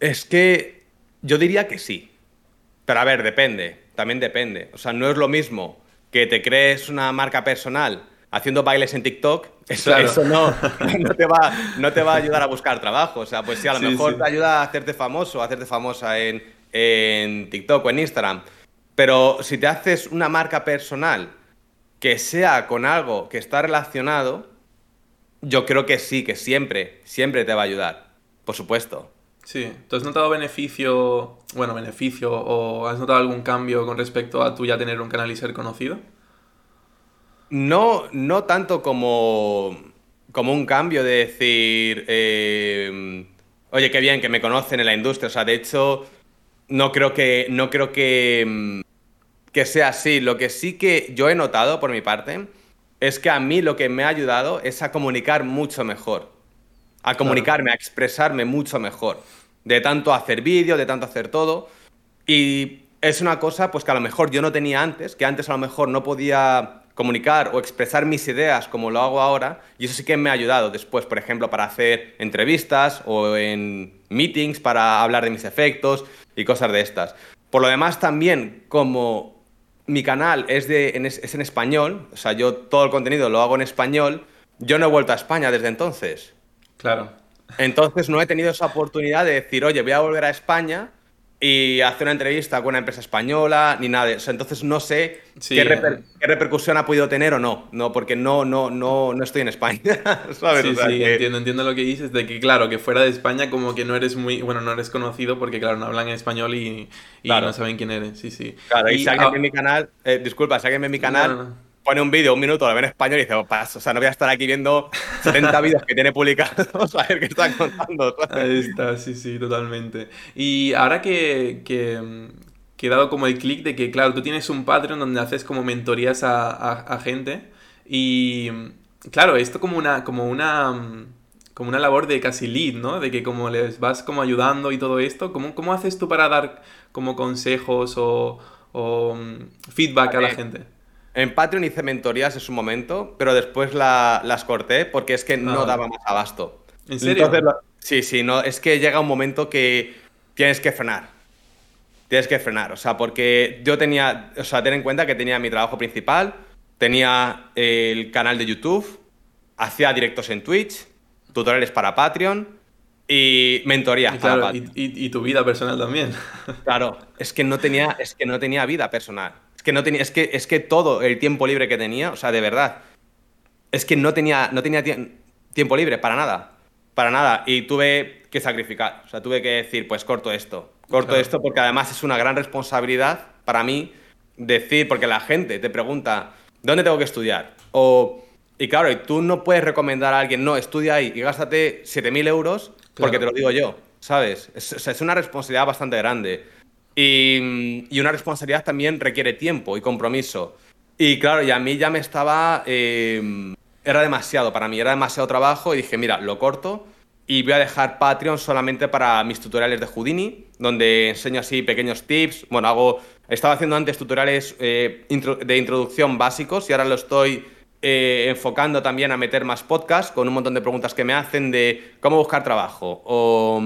Es que yo diría que sí. Pero a ver, depende también depende. O sea, no es lo mismo que te crees una marca personal haciendo bailes en TikTok, eso, eso no, no, te va, no te va a ayudar a buscar trabajo. O sea, pues sí, a lo mejor te ayuda a hacerte famoso, a hacerte famosa en, en TikTok o en Instagram. Pero si te haces una marca personal que sea con algo que está relacionado, yo creo que sí, que siempre, siempre te va a ayudar. Por supuesto. Sí, ¿tú has notado beneficio, bueno, beneficio o has notado algún cambio con respecto a tú ya tener un canal y ser conocido? No, no tanto como, como un cambio de decir, eh, oye, qué bien que me conocen en la industria. O sea, de hecho, no creo que, no creo que, que sea así. Lo que sí que yo he notado por mi parte es que a mí lo que me ha ayudado es a comunicar mucho mejor a comunicarme, a expresarme mucho mejor. De tanto hacer vídeo, de tanto hacer todo. Y es una cosa pues que a lo mejor yo no tenía antes, que antes a lo mejor no podía comunicar o expresar mis ideas como lo hago ahora, y eso sí que me ha ayudado después, por ejemplo, para hacer entrevistas o en meetings para hablar de mis efectos y cosas de estas. Por lo demás, también como mi canal es, de, es en español, o sea, yo todo el contenido lo hago en español, yo no he vuelto a España desde entonces. Claro. Entonces no he tenido esa oportunidad de decir, oye, voy a volver a España y hacer una entrevista con una empresa española, ni nada de eso. Entonces no sé qué, eh. qué, repercusión ha podido tener o no, no porque no, no, no, no estoy en España. Sí, sí, entiendo, entiendo lo que dices, de que claro, que fuera de España como que no eres muy, bueno, no eres conocido porque claro, no hablan en español y, no saben quién eres, sí, sí. Claro, y, si alguien ve mi canal, eh, disculpa, si alguien ve mi canal pone un vídeo, un minuto, lo ve en español y dice, oh, o sea, no voy a estar aquí viendo 70 vídeos que tiene publicados a ver qué están contando. Ahí está, sí, sí, totalmente. Y ahora que, que, he dado como el clic de que, claro, tú tienes un Patreon donde haces como mentorías a, gente y, claro, esto como una, como una, como una labor de casi lead, ¿no? De que como les vas como ayudando y todo esto, ¿cómo, cómo haces tú para dar como consejos o, o mm, feedback a la gente? En Patreon hice mentorías en su momento, pero después las corté porque es que no ah. daba más abasto. ¿En serio? sí, sí, no, es que llega un momento que tienes que frenar. Tienes que frenar, o sea, porque yo tenía, o sea, ten en cuenta que tenía mi trabajo principal, tenía el canal de YouTube, hacía directos en Twitch, tutoriales para Patreon y mentorías para Patreon. Y, y, tu vida personal también. Claro, es que no tenía, es que no tenía vida personal que no tenía, es que, es que todo el tiempo libre que tenía, o sea, de verdad, es que no tenía, no tenía tiempo libre para nada, para nada. Y tuve que sacrificar, o sea, tuve que decir, pues corto esto, corto esto, porque además es una gran responsabilidad para mí decir, porque la gente te pregunta, ¿dónde tengo que estudiar? O, y claro, y tú no puedes recomendar a alguien, no, estudia ahí y gástate 7.000 euros porque te lo digo yo, ¿sabes? Es, es una responsabilidad bastante grande. Y, una responsabilidad también requiere tiempo y compromiso. Y claro, y a mí ya me estaba... Em, era demasiado para mí, era demasiado trabajo y dije, mira, lo corto y voy a dejar Patreon solamente para mis tutoriales de Houdini, donde enseño así pequeños tips. Bueno, hago... Estaba haciendo antes tutoriales eh, de introducción básicos y ahora lo estoy eh, enfocando también a meter más podcasts con un montón de preguntas que me hacen de cómo buscar trabajo o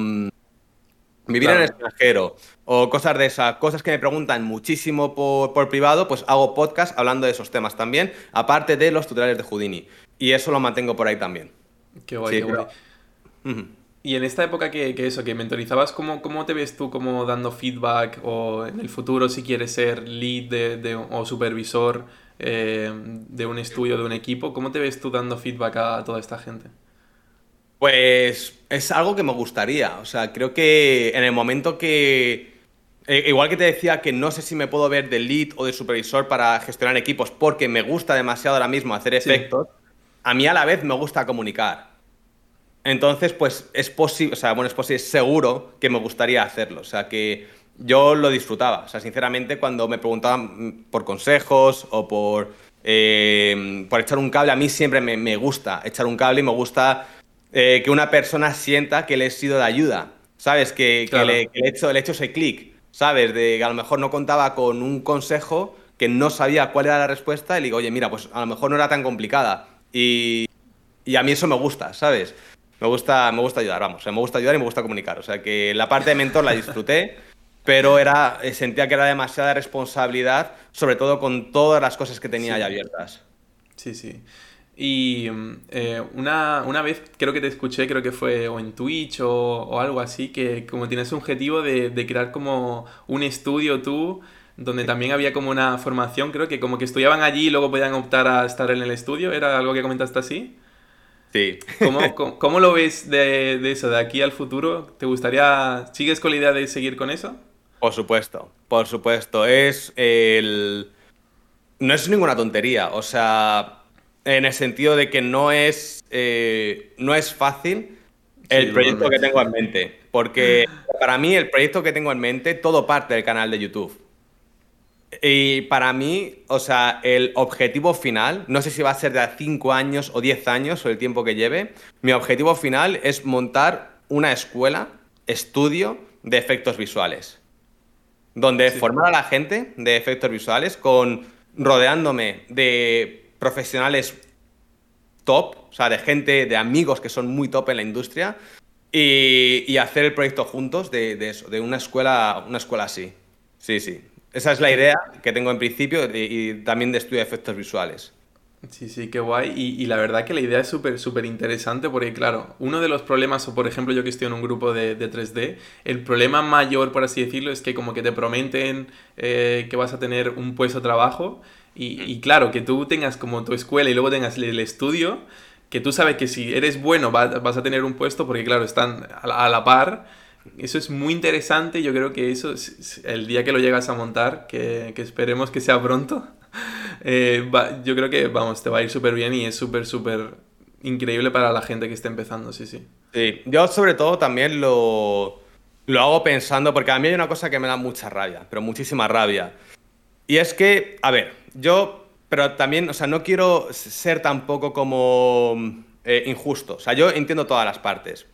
vivir en el extranjero o cosas de esas, cosas que me preguntan muchísimo por, privado, pues hago podcast hablando de esos temas también, aparte de los tutoriales de Houdini. Y eso lo mantengo por ahí también. Qué guay, qué guay. Y en esta época que, eso, que mentorizabas, ¿cómo, ¿cómo, te ves tú como dando feedback o en el futuro si quieres ser lead de, o supervisor? eh, de un estudio, de un equipo. ¿Cómo te ves tú dando feedback a toda esta gente? Pues es algo que me gustaría. O sea, creo que en el momento que. eh, igual que te decía que no sé si me puedo ver de lead o de supervisor para gestionar equipos porque me gusta demasiado ahora mismo hacer Sí. efectos, a mí a la vez me gusta comunicar. Entonces, pues es posible, o sea, bueno, es posible, es seguro que me gustaría hacerlo. O sea, que yo lo disfrutaba. O sea, sinceramente, cuando me preguntaban por consejos o por, eh, por echar un cable, a mí siempre me, me gusta echar un cable y me gusta eh, que una persona sienta que le he sido de ayuda. ¿Sabes? Que, que Claro. le, que le he hecho, le he hecho ese clic. ¿Sabes? De que a lo mejor no contaba con un consejo que no sabía cuál era la respuesta y le digo, oye, mira, pues a lo mejor no era tan complicada. Y, y a mí eso me gusta, ¿sabes? Me gusta, me gusta ayudar, vamos. o sea, me gusta ayudar y me gusta comunicar. O sea, que la parte de mentor la disfruté, pero era, eh, sentía que era demasiada responsabilidad, sobre todo con todas las cosas que tenía Sí. ya abiertas. Sí, sí. Y eh, una, una vez creo que te escuché, creo que fue o en Twitch o, o algo así, que como tienes un objetivo de, de crear como un estudio tú, donde también había como una formación, creo que como que estudiaban allí y luego podían optar a estar en el estudio, ¿era algo que comentaste así? Sí. ¿Cómo, cómo, cómo lo ves de, de eso, de aquí al futuro? ¿Te gustaría, sigues con la idea de seguir con eso? Por supuesto, por supuesto. Es el. No es ninguna tontería. O sea, en el sentido de que no es. eh, no es fácil el Sí, proyecto que tengo en mente. Porque para mí, el proyecto que tengo en mente, todo parte del canal de YouTube. Y para mí, o sea, el objetivo final, no sé si va a ser de a 5 años o 10 años o el tiempo que lleve, mi objetivo final es montar una escuela, estudio de efectos visuales. Donde Sí. formar a la gente de efectos visuales con rodeándome de profesionales top, o sea, de gente, de amigos que son muy top en la industria y, y hacer el proyecto juntos de, de eso, de una escuela, una escuela así. Sí, sí. Esa es la idea que tengo en principio y, y también de estudio de efectos visuales. Sí, sí, qué guay. Y, y la verdad que la idea es súper, súper interesante porque, claro, uno de los problemas, o por ejemplo yo que estoy en un grupo de, de 3D, el problema mayor, por así decirlo, es que como que te prometen eh, que vas a tener un puesto de trabajo y, y claro, que tú tengas como tu escuela y luego tengas el, estudio, que tú sabes que si eres bueno va- vas a tener un puesto porque, claro, están a la, a la par. Eso es muy interesante. Yo creo que eso, es- es- el día que lo llegas a montar, que, que esperemos que sea pronto, eh, va- yo creo que, vamos, te va a ir súper bien y es súper, súper increíble para la gente que esté empezando, sí, sí. Sí, yo sobre todo también lo, lo hago pensando, porque a mí hay una cosa que me da mucha rabia, pero muchísima rabia. Y es que, a ver, yo, pero también, o sea, no quiero ser tampoco como eh, injusto. O sea, yo entiendo todas las partes.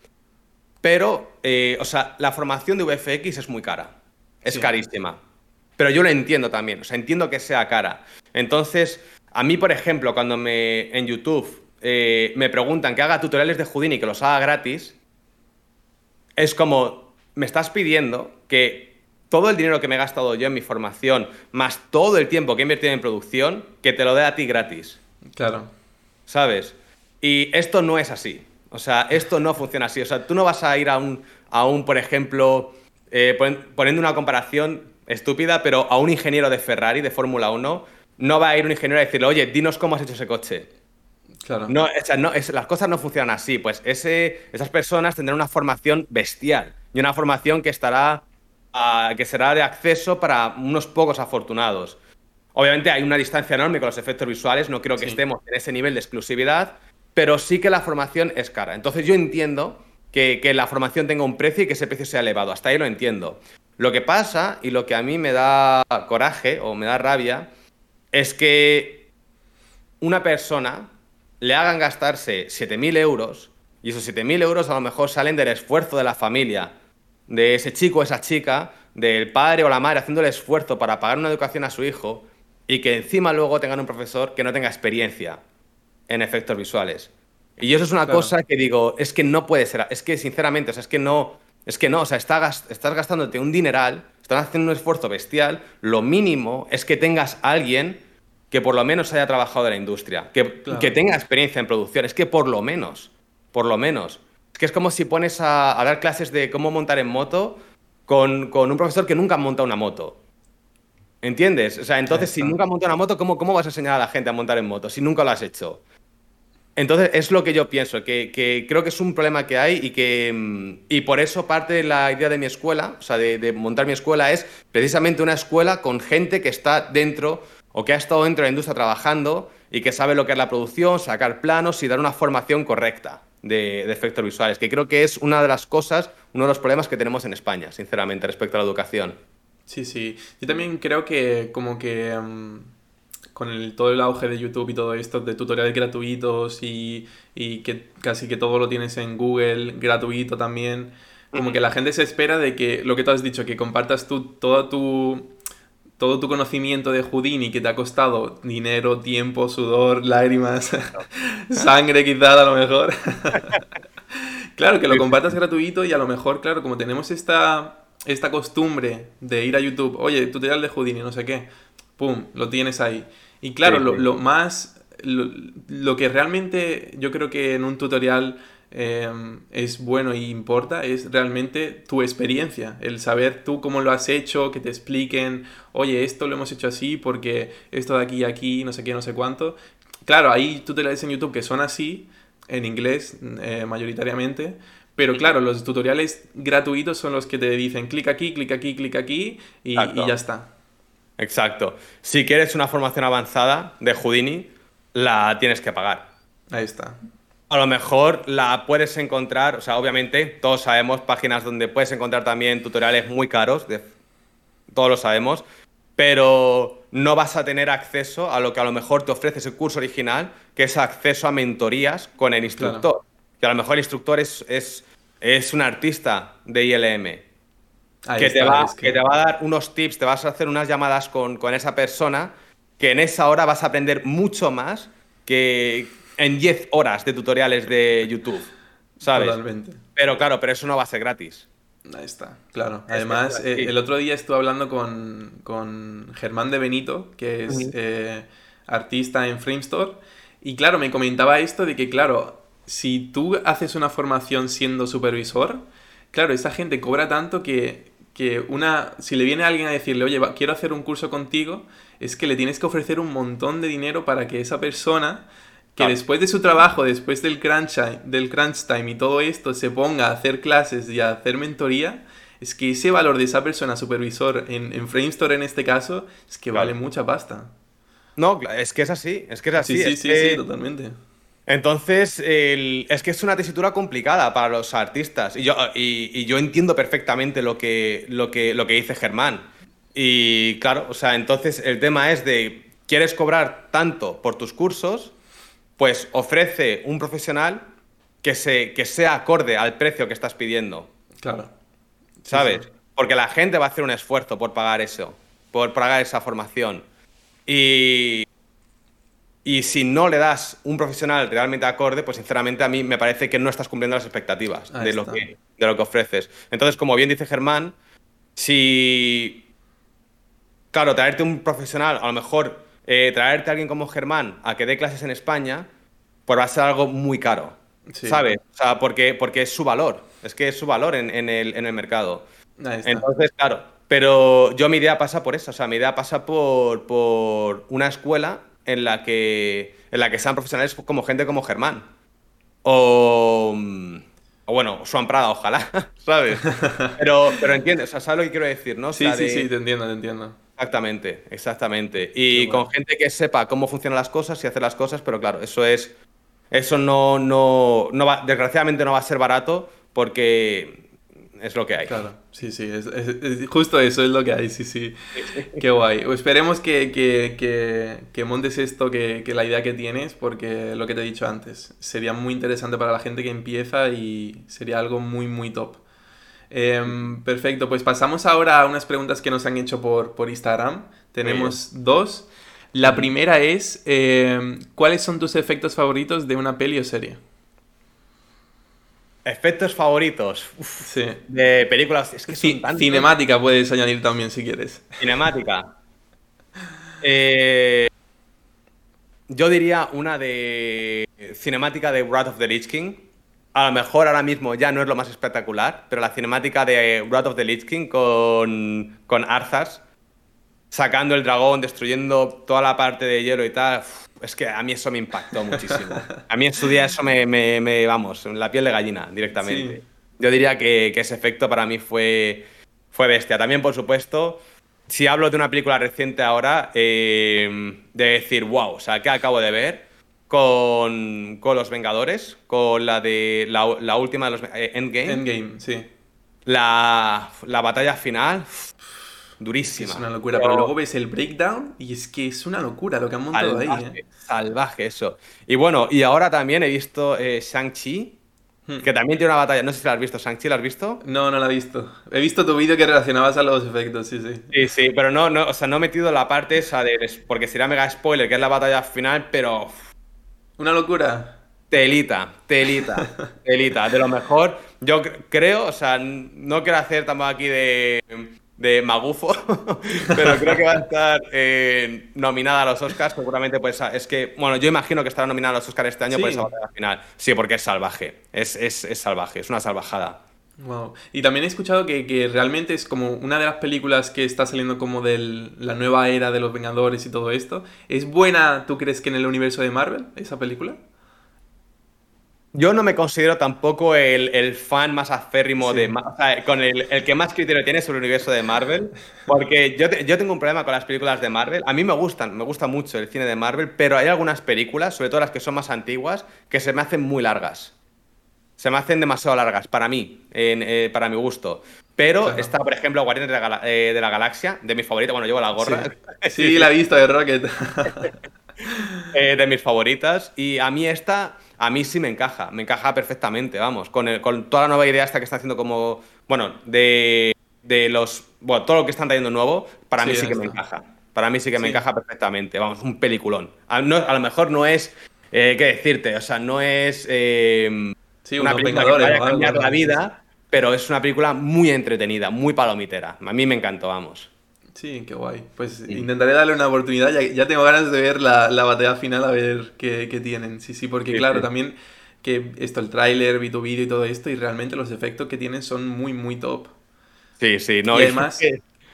Pero, eh, o sea, la formación de VFX es muy cara. Es Sí. carísima. Pero yo lo entiendo también. O sea, entiendo que sea cara. Entonces, a mí, por ejemplo, cuando me en YouTube eh, me preguntan que haga tutoriales de Houdini y que los haga gratis, es como, me estás pidiendo que todo el dinero que me he gastado yo en mi formación, más todo el tiempo que he invertido en producción, que te lo dé a ti gratis. Claro. ¿sabes? Y esto no es así. O sea, esto no funciona así. O sea, tú no vas a ir a un, a un por ejemplo, eh, pon- poniendo una comparación estúpida, pero a un ingeniero de Ferrari, de Fórmula 1, no va a ir un ingeniero a decirle, oye, dinos cómo has hecho ese coche. Claro. No, o sea, no, es- las cosas no funcionan así. Pues ese, esas personas tendrán una formación bestial y una formación que estará, que será de acceso para unos pocos afortunados. Obviamente hay una distancia enorme con los efectos visuales, no creo que Sí. estemos en ese nivel de exclusividad, pero sí que la formación es cara. Entonces yo entiendo que, que la formación tenga un precio y que ese precio sea elevado. Hasta ahí lo entiendo. Lo que pasa y lo que a mí me da coraje o me da rabia es que una persona le hagan gastarse 7.000 euros y esos 7.000 euros a lo mejor salen del esfuerzo de la familia, de ese chico o esa chica, del padre o la madre haciendo el esfuerzo para pagar una educación a su hijo y que encima luego tengan un profesor que no tenga experiencia en efectos visuales. Y eso es una Claro. cosa que digo, es que no puede ser, es que sinceramente, o sea, es que no, es que no, o sea, estás gastándote un dineral, estás haciendo un esfuerzo bestial, lo mínimo es que tengas a alguien que por lo menos haya trabajado en la industria, que, Claro. que tenga experiencia en producción, es que por lo menos, por lo menos. Es que es como si pones a, a dar clases de cómo montar en moto con, con un profesor que nunca ha montado una moto. ¿Entiendes? O sea, entonces, si nunca has montado una moto, ¿cómo, ¿cómo vas a enseñar a la gente a montar en moto si nunca lo has hecho? Entonces, es lo que yo pienso, que, creo que es un problema que hay y que. Y por eso parte de la idea de mi escuela, o sea, de, montar mi escuela, es precisamente una escuela con gente que está dentro o que ha estado dentro de la industria trabajando y que sabe lo que es la producción, sacar planos y dar una formación correcta de, de efectos visuales, que creo que es una de las cosas, uno de los problemas que tenemos en España, sinceramente, respecto a la educación. Sí, sí. Yo también creo que como que em, con el, todo el auge de YouTube y todo esto, de tutoriales gratuitos y, y, que casi que todo lo tienes en Google gratuito también, como que la gente se espera de que lo que tú has dicho, que compartas tú todo tu, todo tu conocimiento de Houdini que te ha costado dinero, tiempo, sudor, lágrimas, sangre quizás a lo mejor. claro, que lo compartas gratuito y a lo mejor, claro, como tenemos esta esta costumbre de ir a YouTube, oye, tutorial de Houdini, no sé qué, pum, lo tienes ahí. Y claro, Lo, más, lo, que realmente yo creo que en un tutorial em, es bueno e importa es realmente tu experiencia, el saber tú cómo lo has hecho, que te expliquen, oye, esto lo hemos hecho así porque esto de aquí y aquí, no sé qué, no sé cuánto. Claro, hay tutoriales en YouTube que son así, en inglés eh, mayoritariamente, pero claro, los tutoriales gratuitos son los que te dicen clic aquí, clic aquí, clic aquí y, ya está. Exacto. Si quieres una formación avanzada de Houdini, la tienes que pagar. Ahí está. A lo mejor la puedes encontrar, o sea, obviamente todos sabemos páginas donde puedes encontrar también tutoriales muy caros, todos lo sabemos, pero no vas a tener acceso a lo que a lo mejor te ofrece ese curso original, que es acceso a mentorías con el instructor que a lo mejor el instructor es, es, un artista de ILM. Que, te va, que... te va a dar unos tips, te vas a hacer unas llamadas con, esa persona, que en esa hora vas a aprender mucho más que en 10 horas de tutoriales de YouTube. ¿Sabes? Totalmente. Pero claro, pero eso no va a ser gratis. Ahí está, claro. Además, eh, el otro día estuve hablando con, Germán de Benito, que es eh, artista en Framestore, y claro, me comentaba esto de que, claro, si tú haces una formación siendo supervisor, claro, esa gente cobra tanto que, una, si le viene alguien a decirle, oye, quiero hacer un curso contigo, es que le tienes que ofrecer un montón de dinero para que esa persona, que después de su trabajo, después del crunch, del crunch time y todo esto, se ponga a hacer clases y a hacer mentoría, es que ese valor de esa persona supervisor en, en Framestore en este caso, es que vale mucha pasta. No, es que es así, es que es así. Sí, sí, sí, sí, totalmente. Entonces, es que es una tesitura complicada para los artistas. Y yo, y, yo entiendo perfectamente lo que, lo, que, lo que dice Germán. Y claro, o sea, entonces el tema es de, ¿quieres cobrar tanto por tus cursos? Pues ofrece un profesional que, se, que sea acorde al precio que estás pidiendo. Claro. ¿Sabes? Porque la gente va a hacer un esfuerzo por pagar eso, por pagar esa formación. Y, y si no le das un profesional realmente acorde, pues sinceramente a mí me parece que no estás cumpliendo las expectativas de lo, que, de lo que ofreces. Entonces, como bien dice Germán, si, claro, traerte un profesional, a lo mejor eh, traerte a alguien como Germán a que dé clases en España, pues va a ser algo muy caro, ¿sabes? O sea, porque, porque es su valor, es que es su valor en, el, en el mercado. Entonces, claro, pero yo mi idea pasa por eso, o sea, mi idea pasa por, por una escuela en la que, en la que sean profesionales como gente como Germán. O, o bueno, Juan Prada, ojalá, ¿sabes? Pero, pero entiendes, o sea, ¿sabes lo que quiero decir, no? sí, sí, sí, te entiendo, te entiendo. Exactamente, exactamente. Y con gente que sepa cómo funcionan las cosas y hacer las cosas, pero claro, eso es. Eso no, no, no va, desgraciadamente no va a ser barato porque es lo que hay. Claro, sí, sí, es, justo eso es lo que hay, sí, sí. Qué guay. Esperemos que, que, que, montes esto, que, la idea que tienes, porque lo que te he dicho antes, sería muy interesante para la gente que empieza y sería algo muy, muy top. Em, perfecto, pues pasamos ahora a unas preguntas que nos han hecho por, por Instagram. Tenemos dos. La primera es, em, ¿cuáles son tus efectos favoritos de una peli o serie? Efectos favoritos de películas. Es que Cinemática puedes añadir también si quieres. Cinemática. Eh, yo diría una de cinemática de Wrath of the Lich King. A lo mejor ahora mismo ya no es lo más espectacular, pero la cinemática de Wrath of the Lich King con, con Arthas sacando el dragón, destruyendo toda la parte de hielo y tal. Es que a mí eso me impactó muchísimo. A mí en su día eso me, me, vamos, la piel de gallina directamente. Yo diría que, que, ese efecto para mí fue, fue bestia. También, por supuesto, si hablo de una película reciente ahora, eh, de decir, wow, o sea, ¿qué acabo de ver? Con, con Los Vengadores, con la de la, la última de los eh, Endgame. Endgame, sí. La, la batalla final, durísima. Es una locura, pero... luego ves el breakdown y es que es una locura lo que han montado ahí. ¿eh? Salvaje eso. Y bueno, y ahora también he visto eh, Shang-Chi, hmm. que también tiene una batalla. No sé si la has visto, Shang-Chi, ¿la has visto? No, no la he visto. He visto tu vídeo que relacionabas a los efectos, sí, sí. Sí, sí, pero no, no, o sea, no he metido la parte esa de. Porque sería mega spoiler, que es la batalla final, pero. Una locura. Telita, telita, telita. De lo mejor, yo creo, o sea, no quiero hacer tampoco aquí de de magufo, pero creo que va a estar eh, nominada a los Oscars, seguramente pues es que, bueno, yo imagino que estará nominada a los Oscars este año por esa batalla final. Sí, porque es salvaje, es, es, es, salvaje, es una salvajada. Wow. Y también he escuchado que, que, realmente es como una de las películas que está saliendo como de la nueva era de los Vengadores y todo esto. ¿Es buena, tú crees que en el universo de Marvel, esa película? Yo no me considero tampoco el, fan más aférrimo de. O sea, con el, que más criterio tiene sobre el universo de Marvel. Porque yo, yo, tengo un problema con las películas de Marvel. A mí me gustan, me gusta mucho el cine de Marvel, pero hay algunas películas, sobre todo las que son más antiguas, que se me hacen muy largas. Se me hacen demasiado largas, para mí, eh, para mi gusto. Pero está, por ejemplo, Guardianes de la, eh, de la, Galaxia, de mi favorita. Bueno, llevo la gorra. Sí, la he visto de Rocket. Eh, de mis favoritas. Y a mí esta a mí sí me encaja, me encaja perfectamente, vamos, con, con toda la nueva idea esta que está haciendo como, bueno, de, los, bueno, todo lo que están trayendo nuevo, para mí sí que me encaja. Para mí sí que me encaja perfectamente, vamos, un peliculón. A, lo mejor no es, eh, ¿qué decirte? O sea, no es eh, una película que vaya a cambiar la vida, pero es una película muy entretenida, muy palomitera. A mí me encantó, vamos. Sí, qué guay. Pues intentaré darle una oportunidad. Ya, tengo ganas de ver la, batalla final a ver qué, tienen. Sí, sí, porque claro, también que esto, el tráiler, vi tu vídeo y todo esto, y realmente los efectos que tienen son muy, muy top. Sí, sí, no. Y además,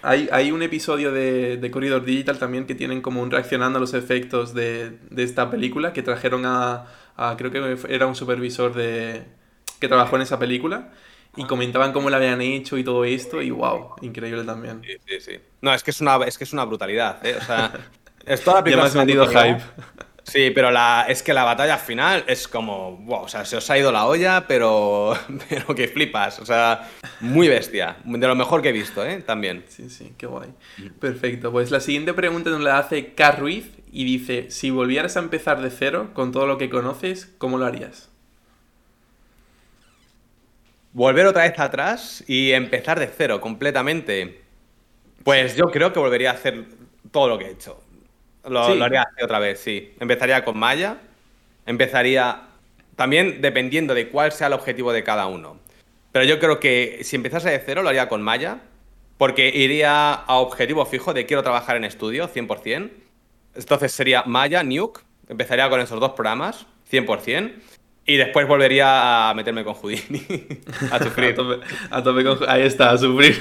hay, hay un episodio de, de, Corridor Digital también que tienen como un reaccionando a los efectos de, esta película, que trajeron a, a, creo que era un supervisor de que trabajó en esa película y comentaban cómo lo habían hecho y todo esto y wow, increíble también. Sí, sí, sí. No, es que es una, es que es una brutalidad, ¿eh? O sea, es toda la. Ya me has vendido hype. Sí, pero la, es que la batalla final es como, wow, o sea, se os ha ido la olla, pero, pero que flipas, o sea, muy bestia, de lo mejor que he visto, ¿eh? También. Sí, sí, qué guay. Perfecto, pues la siguiente pregunta nos la hace Car Ruiz y dice, si volvieras a empezar de cero con todo lo que conoces, ¿cómo lo harías? Volver otra vez atrás y empezar de cero completamente. Pues yo creo que volvería a hacer todo lo que he hecho. Lo, haría otra vez, sí. Empezaría con Maya. Empezaría también dependiendo de cuál sea el objetivo de cada uno. Pero yo creo que si empezase de cero lo haría con Maya. Porque iría a objetivo fijo de quiero trabajar en estudio, 100%. Entonces sería Maya, Nuke. Empezaría con esos dos programas, 100%. Y después volvería a meterme con Houdini. a sufrir. a, tope, con, ahí está, a sufrir.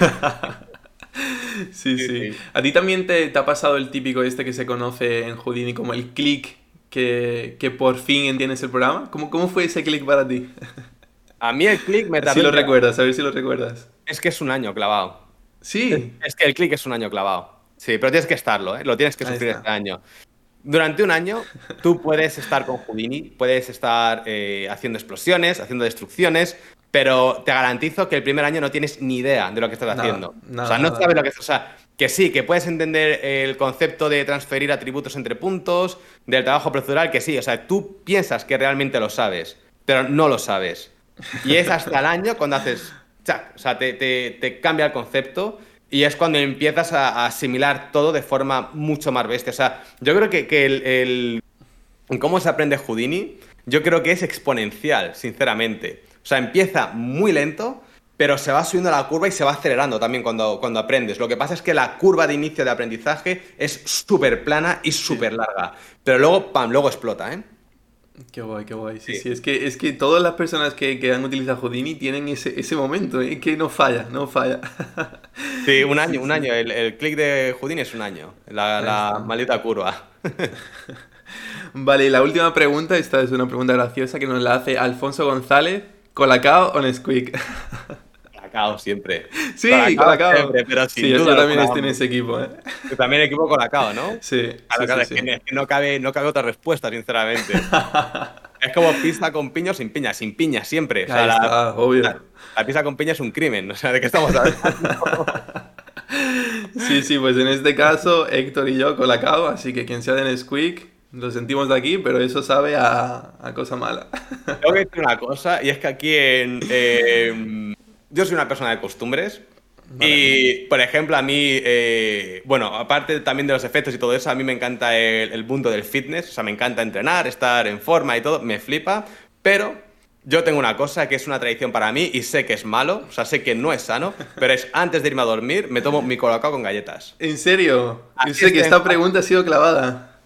sí, sí, ¿A ti también te, ha pasado el típico este que se conoce en Houdini como el click que, que, por fin entiendes el programa? ¿Cómo, cómo fue ese click para ti? a mí el click me tardó... Si lo recuerdas, a ver si lo recuerdas. Es que es un año clavado. Sí. Es, que el click es un año clavado. Sí, pero tienes que estarlo, ¿eh? Lo tienes que sufrir este año. Durante un año tú puedes estar con Houdini, puedes estar eh, haciendo explosiones, haciendo destrucciones, pero te garantizo que el primer año no tienes ni idea de lo que estás haciendo. o sea, no sabes lo que es. O sea, que sí, que puedes entender el concepto de transferir atributos entre puntos, del trabajo procedural, que sí. O sea, tú piensas que realmente lo sabes, pero no lo sabes. Y es hasta el año cuando haces. O sea, te, te cambia el concepto y es cuando empiezas a, asimilar todo de forma mucho más bestia. O sea, yo creo que, que el, cómo se aprende Houdini, yo creo que es exponencial, sinceramente. O sea, empieza muy lento, pero se va subiendo la curva y se va acelerando también cuando, cuando aprendes. Lo que pasa es que la curva de inicio de aprendizaje es súper plana y súper larga. Pero luego, pam, luego explota, ¿eh? Qué guay, qué guay. Sí, sí, Es, que, es que todas las personas que, que han utilizado Houdini tienen ese, ese momento, ¿eh? que no falla, no falla. Sí, un año, un año. El, el clic de Houdini es un año. La, la maldita curva. vale, la última pregunta, esta es una pregunta graciosa que nos la hace Alfonso González. ¿Colacao o Nesquik? Colacao siempre. Sí, Colacao. Siempre, pero sin sí, duda, yo también estoy en ese equipo. ¿eh? También equipo Colacao, ¿no? Sí. sí, sí, es, que, no, cabe, no cabe otra respuesta, sinceramente. es como pizza con piña o sin piña. Sin piña, siempre. O sea, la, está, obvio. La, la, pizza con piña es un crimen. O sea, ¿de qué estamos hablando? sí, sí, pues en este caso Héctor y yo Colacao, así que quien sea de Nesquik lo sentimos de aquí, pero eso sabe a, a cosa mala. Tengo que decir una cosa, y es que aquí en. Eh, yo soy una persona de costumbres. Vale. Y, por ejemplo, a mí, eh, bueno, aparte también de los efectos y todo eso, a mí me encanta el, el mundo del fitness, o sea, me encanta entrenar, estar en forma y todo, me flipa, pero yo tengo una cosa que es una tradición para mí y sé que es malo, o sea, sé que no es sano, pero es antes de irme a dormir, me tomo mi colacao con galletas. ¿En serio? Yo sé que esta pregunta ha sido clavada.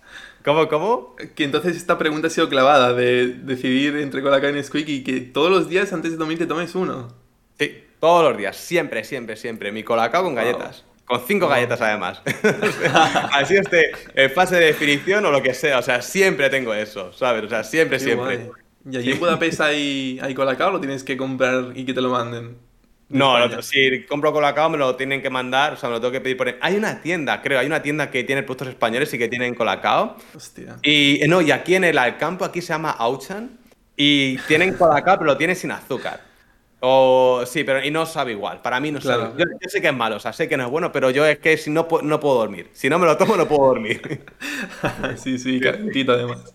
¿Cómo, cómo? Que entonces esta pregunta ha sido clavada de decidir entre Colacao y Nesquik y que todos los días antes de dormir te tomes uno. Sí, todos los días, siempre, siempre, siempre. Mi Colacao con galletas. Wow. Con cinco wow. galletas además. Así esté en fase de definición o lo que sea. O sea, siempre tengo eso, ¿sabes? O sea, siempre, Qué siempre. Guay. ¿Y allí en Budapest hay, hay Colacao o lo tienes que comprar y que te lo manden? No, no, si compro Colacao me lo tienen que mandar, o sea, me lo tengo que pedir por... Hay una tienda, creo, hay una tienda que tiene productos españoles y que tienen Colacao. Hostia. Y no, y aquí en el Alcampo, aquí se llama Auchan, y tienen Colacao, pero lo tienen sin azúcar. O sí, pero y no sabe igual. Para mí no claro. sabe. Yo, yo, sé que es malo, o sea, sé que no es bueno, pero yo es que si no, no puedo dormir. Si no me lo tomo, no puedo dormir. sí, sí, calentito además.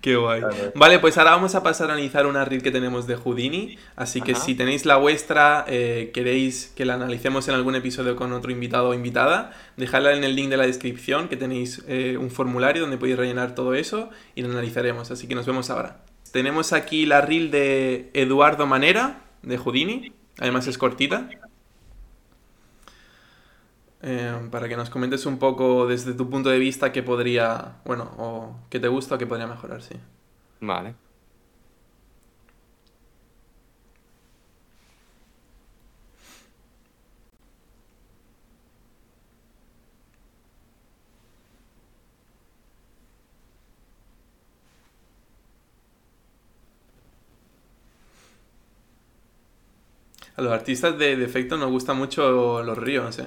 Qué guay. Vale, pues ahora vamos a pasar a analizar una reel que tenemos de Houdini. Así que Ajá. si tenéis la vuestra, eh, queréis que la analicemos en algún episodio con otro invitado o invitada, dejadla en el link de la descripción, que tenéis eh, un formulario donde podéis rellenar todo eso y lo analizaremos. Así que nos vemos ahora. Tenemos aquí la reel de Eduardo Manera de Houdini. Además es cortita. Eh, para que nos comentes un poco desde tu punto de vista qué podría, bueno, o qué te gusta o qué podría mejorar, sí. Vale. A los artistas de, de efecto nos gustan mucho los ríos, ¿eh?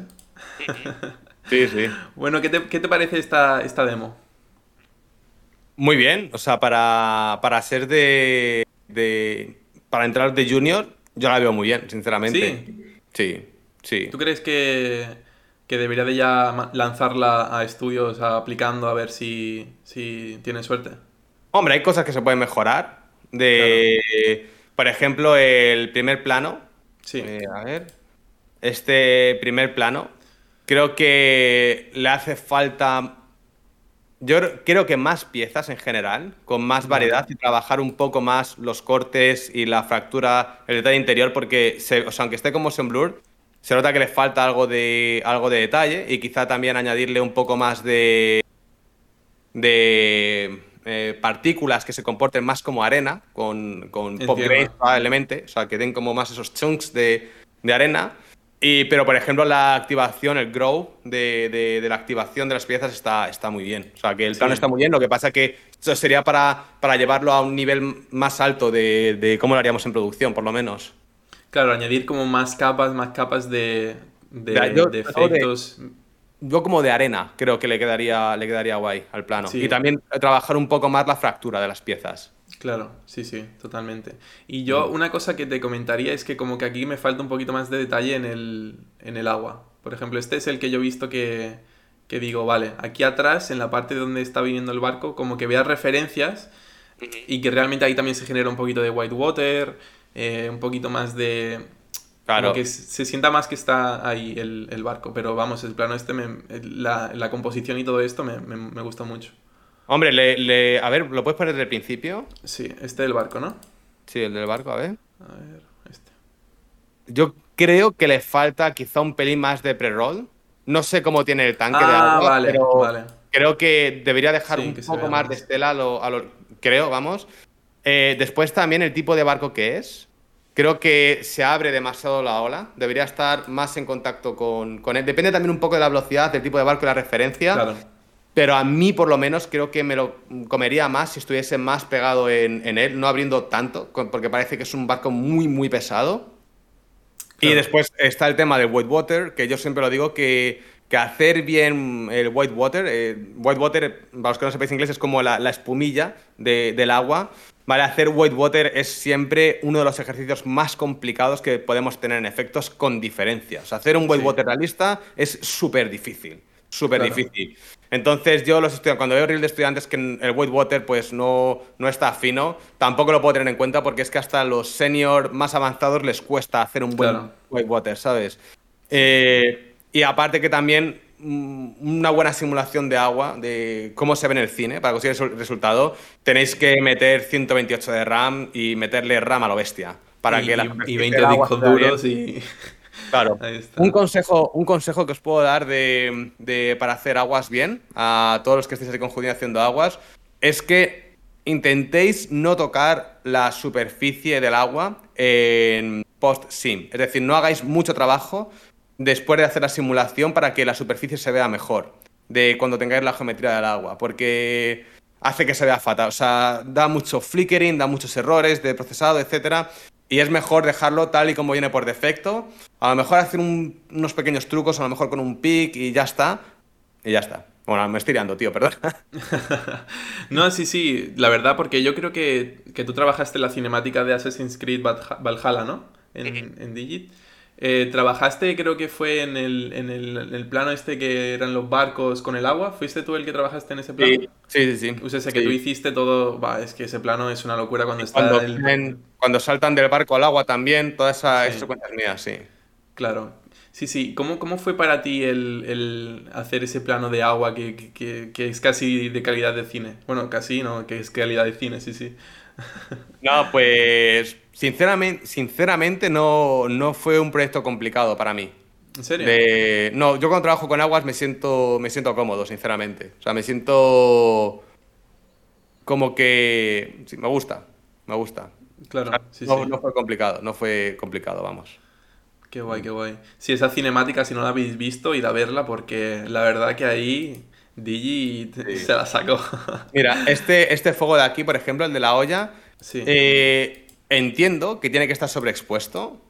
Sí, sí. Bueno, ¿qué te, qué te parece esta, esta demo? Muy bien, o sea, para, para ser de, de, Para entrar de junior, yo la veo muy bien, sinceramente. Sí. Sí, sí. ¿Tú crees que, que debería de ya lanzarla a estudios aplicando a ver si, si tiene suerte? Hombre, hay cosas que se pueden mejorar. De, claro. por ejemplo, el primer plano. Sí. Eh, a ver. Este primer plano. Creo que le hace falta. Yo creo que más piezas en general, con más variedad y trabajar un poco más los cortes y la fractura, el detalle interior, porque se, o sea, aunque esté como Blur, se nota que le falta algo de, algo de detalle y quizá también añadirle un poco más de, de eh, partículas que se comporten más como arena, con, con pop grace probablemente, o sea, que den como más esos chunks de, de arena. Y, pero, por ejemplo, la activación, el grow de, de, de, la activación de las piezas está, está muy bien. O sea, que el plano sí. está muy bien. Lo que pasa que eso sería para, para llevarlo a un nivel más alto de, de, cómo lo haríamos en producción, por lo menos. Claro, añadir como más capas, más capas de, de efectos. Yo como de arena creo que le quedaría, le quedaría guay al plano. Sí. Y también trabajar un poco más la fractura de las piezas. Claro, sí, sí, totalmente. Y yo una cosa que te comentaría es que como que aquí me falta un poquito más de detalle en el, en el agua. Por ejemplo, este es el que yo he visto que, que digo, vale, aquí atrás, en la parte donde está viniendo el barco, como que vea referencias y que realmente ahí también se genera un poquito de white water, eh, un poquito más de... Claro. que se sienta más que está ahí el, el barco, pero vamos, el plano este, me, la, la, composición y todo esto me, me, me gusta mucho. Hombre, le, le, a ver, ¿lo puedes poner desde el principio? Sí, este del barco, ¿no? Sí, el del barco, a ver. A ver, este. Yo creo que le falta quizá un pelín más de pre-roll. No sé cómo tiene el tanque ah, de agua, vale, pero vale. creo que debería dejar sí, un poco más de estela a lo, a lo, Creo, vamos. Eh, después también el tipo de barco que es. Creo que se abre demasiado la ola. Debería estar más en contacto con, con él. Depende también un poco de la velocidad, del tipo de barco y la referencia. Claro. Pero a mí, por lo menos, creo que me lo comería más si estuviese más pegado en, en él, no abriendo tanto, porque parece que es un barco muy, muy pesado. Y Claro. después está el tema del whitewater, que yo siempre lo digo que, que hacer bien el whitewater, eh, whitewater, para los que no sepáis inglés, es como la, la espumilla de- del agua. Vale, hacer whitewater es siempre uno de los ejercicios más complicados que podemos tener en efectos con diferencia. O sea, hacer un whitewater realista es súper difícil, súper Claro. difícil. Entonces yo los estudiantes, cuando veo reel de estudiantes que el whitewater pues no, no está fino, tampoco lo puedo tener en cuenta porque es que hasta los senior más avanzados les cuesta hacer un buen Claro. whitewater, ¿sabes? Eh, y aparte que también mm, una buena simulación de agua, de cómo se ve en el cine, para conseguir el resultado, tenéis que meter 128 de RAM y meterle RAM a lo bestia. Para y, que la y- y superficie 20 del agua discos duros y... Claro. Ahí. Un consejo, un consejo que os puedo dar de, de- para hacer aguas bien a todos los que estéis aquí con haciendo aguas es que intentéis no tocar la superficie del agua en post-sim. Es decir, no hagáis mucho trabajo después de hacer la simulación para que la superficie se vea mejor de cuando tengáis la geometría del agua, porque hace que se vea fatal. O sea, da mucho flickering, da muchos errores de procesado, etcétera. Y es mejor dejarlo tal y como viene por defecto. A lo mejor hacer un- unos pequeños trucos, a lo mejor con un pic y ya está. Y ya está. Bueno, me estoy liando, tío, perdón. No, sí, sí, la verdad, porque yo creo que, que tú trabajaste la cinemática de Assassin's Creed Valha- Valhalla, ¿no? En, en Digit. Eh, trabajaste, creo que fue en el, en, el, en el plano este que eran los barcos con el agua. ¿Fuiste tú el que trabajaste en ese plano? Sí, sí, sí. sí. Pues ese que Sí. tú hiciste todo. Es que ese plano es una locura cuando está Cuando, el- vienen- cuando saltan del barco al agua también, todas esa- Sí. esas secuencias mías, sí. Claro. Sí, sí. ¿Cómo, cómo fue para ti el, el hacer ese plano de agua que, que- que, que es casi de calidad de cine? Bueno, casi, ¿no? Que es calidad de cine, sí, sí. No, pues sinceramente, sinceramente no, no fue un proyecto complicado para mí. ¿En serio? De- no, yo cuando trabajo con aguas me siento, me siento cómodo, sinceramente. O sea, me siento como que... Sí, me gusta, me gusta. Claro, sí, no, sí. no fue complicado, no fue complicado, vamos. Qué guay, qué guay. Sí, esa cinemática, si no la habéis visto, id a verla porque la verdad que ahí Digi Sí. se la sacó. Mira, este, este fuego de aquí, por ejemplo, el de la olla, Sí. eh, entiendo que tiene que estar sobreexpuesto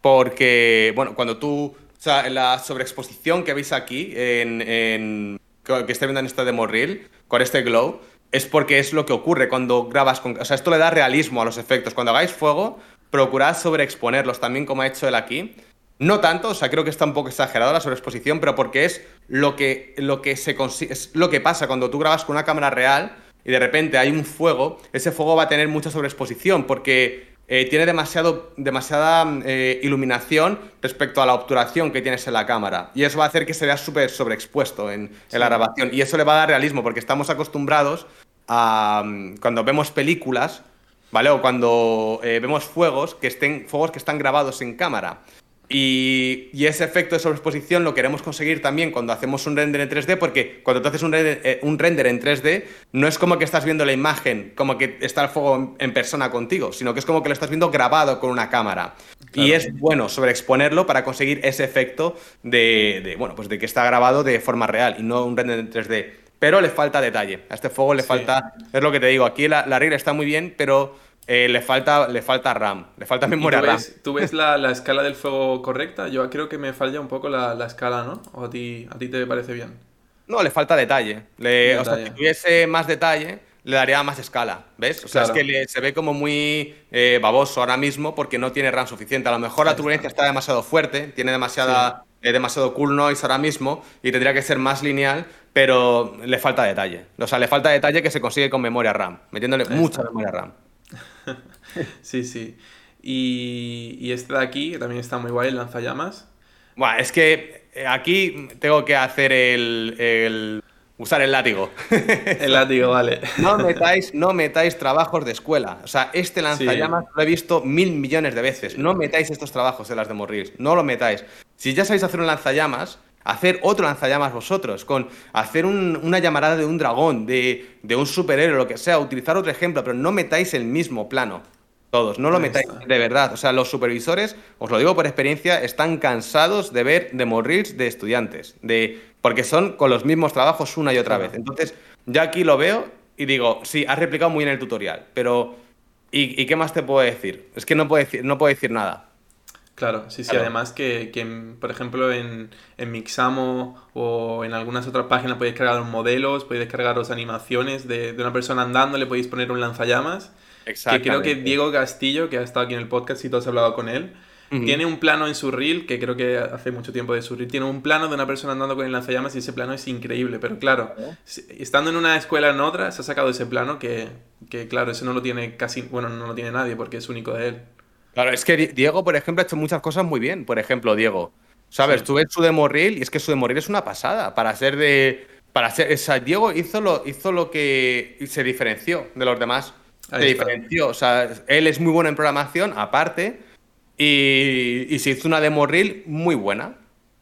porque, bueno, cuando tú, o sea, la sobreexposición que veis aquí, en, en- que estáis viendo en esta demo reel, con este glow, es porque es lo que ocurre cuando grabas con... O sea, esto le da realismo a los efectos. Cuando hagáis fuego, procurad sobreexponerlos también como ha hecho él aquí. No tanto, o sea, creo que está un poco exagerado la sobreexposición, pero porque es lo que, lo que se es lo que pasa cuando tú grabas con una cámara real y de repente hay un fuego, ese fuego va a tener mucha sobreexposición porque eh, tiene demasiado, demasiada eh, iluminación respecto a la obturación que tienes en la cámara. Y eso va a hacer que se vea súper sobreexpuesto en, en la grabación. Y eso le va a dar realismo porque estamos acostumbrados a mm, cuando vemos películas, ¿vale? O cuando eh, vemos fuegos que estén, fuegos que están grabados en cámara. Y, y ese efecto de sobreexposición lo queremos conseguir también cuando hacemos un render en 3D, porque cuando tú haces un render, eh, un render en 3D, no es como que estás viendo la imagen, como que está el fuego en, persona contigo, sino que es como que lo estás viendo grabado con una cámara. Y es bueno sobreexponerlo para conseguir ese efecto de, de, bueno, pues de que está grabado de forma real y no un render en 3D. Pero le falta detalle. A este fuego le Sí. falta. Es lo que te digo. Aquí la, la regla está muy bien, pero eh, le, falta, le falta RAM. Le falta ¿Y memoria tú RAM. tú ves la, la escala del fuego correcta? Yo creo que me falla un poco la, la escala, ¿no? ¿O a ti, a ti te parece bien? No, le falta detalle. Le- o sea, si tuviese más detalle, le daría más escala. ¿Ves? O sea, Claro. es que le- se ve como muy eh, baboso ahora mismo porque no tiene RAM suficiente. A lo mejor la turbulencia está demasiado fuerte, tiene demasiada, eh, demasiado cool noise ahora mismo y tendría que ser más lineal, pero le falta detalle. O sea, le falta detalle que se consigue con memoria RAM, metiéndole Ahí mucha está. memoria RAM. Sí, sí. Y, y este de aquí que también está muy guay, el lanzallamas. Buah, es que eh, aquí tengo que hacer el, el- usar el látigo. El látigo, vale. No metáis, no metáis trabajos de escuela. O sea, este lanzallamas lo he visto mil millones de veces. No metáis estos trabajos en las demo reels. No lo metáis. Si ya sabéis hacer un lanzallamas, hacer otro lanzallamas vosotros, con hacer una llamarada de un dragón, de, de un superhéroe, lo que sea, utilizar otro ejemplo, pero no metáis el mismo plano. Todos, no lo metáis de verdad. O sea, los supervisores, os lo digo por experiencia, están cansados de ver demo reels de estudiantes, de, porque son con los mismos trabajos una y otra vez. Entonces, yo aquí lo veo y digo, sí, has replicado muy bien el tutorial, pero ¿y, qué más te puedo decir? Es que no puedo decir, no puedo decir nada. Claro, sí, sí. Además que, por ejemplo, en, en, Mixamo o en algunas otras páginas podéis cargar modelos, podéis cargaros animaciones de, de, una persona andando, le podéis poner un lanzallamas que creo que Diego Castillo, que ha estado aquí en el podcast y tú has hablado con él, tiene un plano en su reel, que creo que hace mucho tiempo de su reel, tiene un plano de una persona andando con el lanzallamas y ese plano es increíble. Pero claro, estando en una escuela en otra, se ha sacado ese plano que, que, claro, eso no lo tiene casi, bueno, no lo tiene nadie porque es único de él. Claro, es que Diego, por ejemplo, ha hecho muchas cosas muy bien. Por ejemplo, Diego, ¿sabes? Tú ves su demo reel y es que su demo reel es una pasada para ser de... Para ser, o sea, Diego hizo lo, hizo lo que se diferenció de los demás se diferenció. O sea, él es muy bueno en programación, aparte, y, se hizo una demo reel muy buena.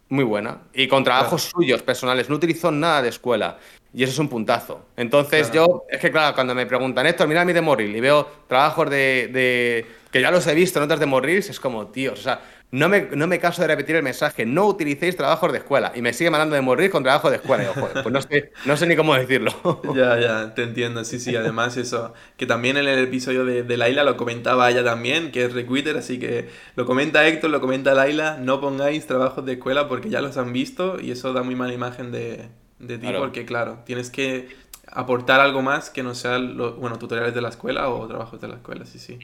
Muy buena. Y con trabajos suyos, personales. No utilizó nada de escuela. Y eso es un puntazo. Entonces yo, es que claro, cuando me preguntan esto, mira mi reel y veo trabajos de, de, que ya los he visto en otras demo reels, es como, tío, o sea, no me, no me caso de repetir el mensaje, no utilicéis trabajos de escuela. Y me sigue mandando de morir con trabajo de escuela. pues no sé, no sé ni cómo decirlo. ya, ya, te entiendo, sí, sí. Además, eso, que también en el episodio de, de Laila lo comentaba ella también, que es requitter, así que lo comenta Héctor, lo comenta Laila, no pongáis trabajos de escuela porque ya los han visto y eso da muy mala imagen de, de ti, porque claro, tienes que aportar algo más que no sean los, bueno, tutoriales de la escuela o trabajos de la escuela, sí, sí.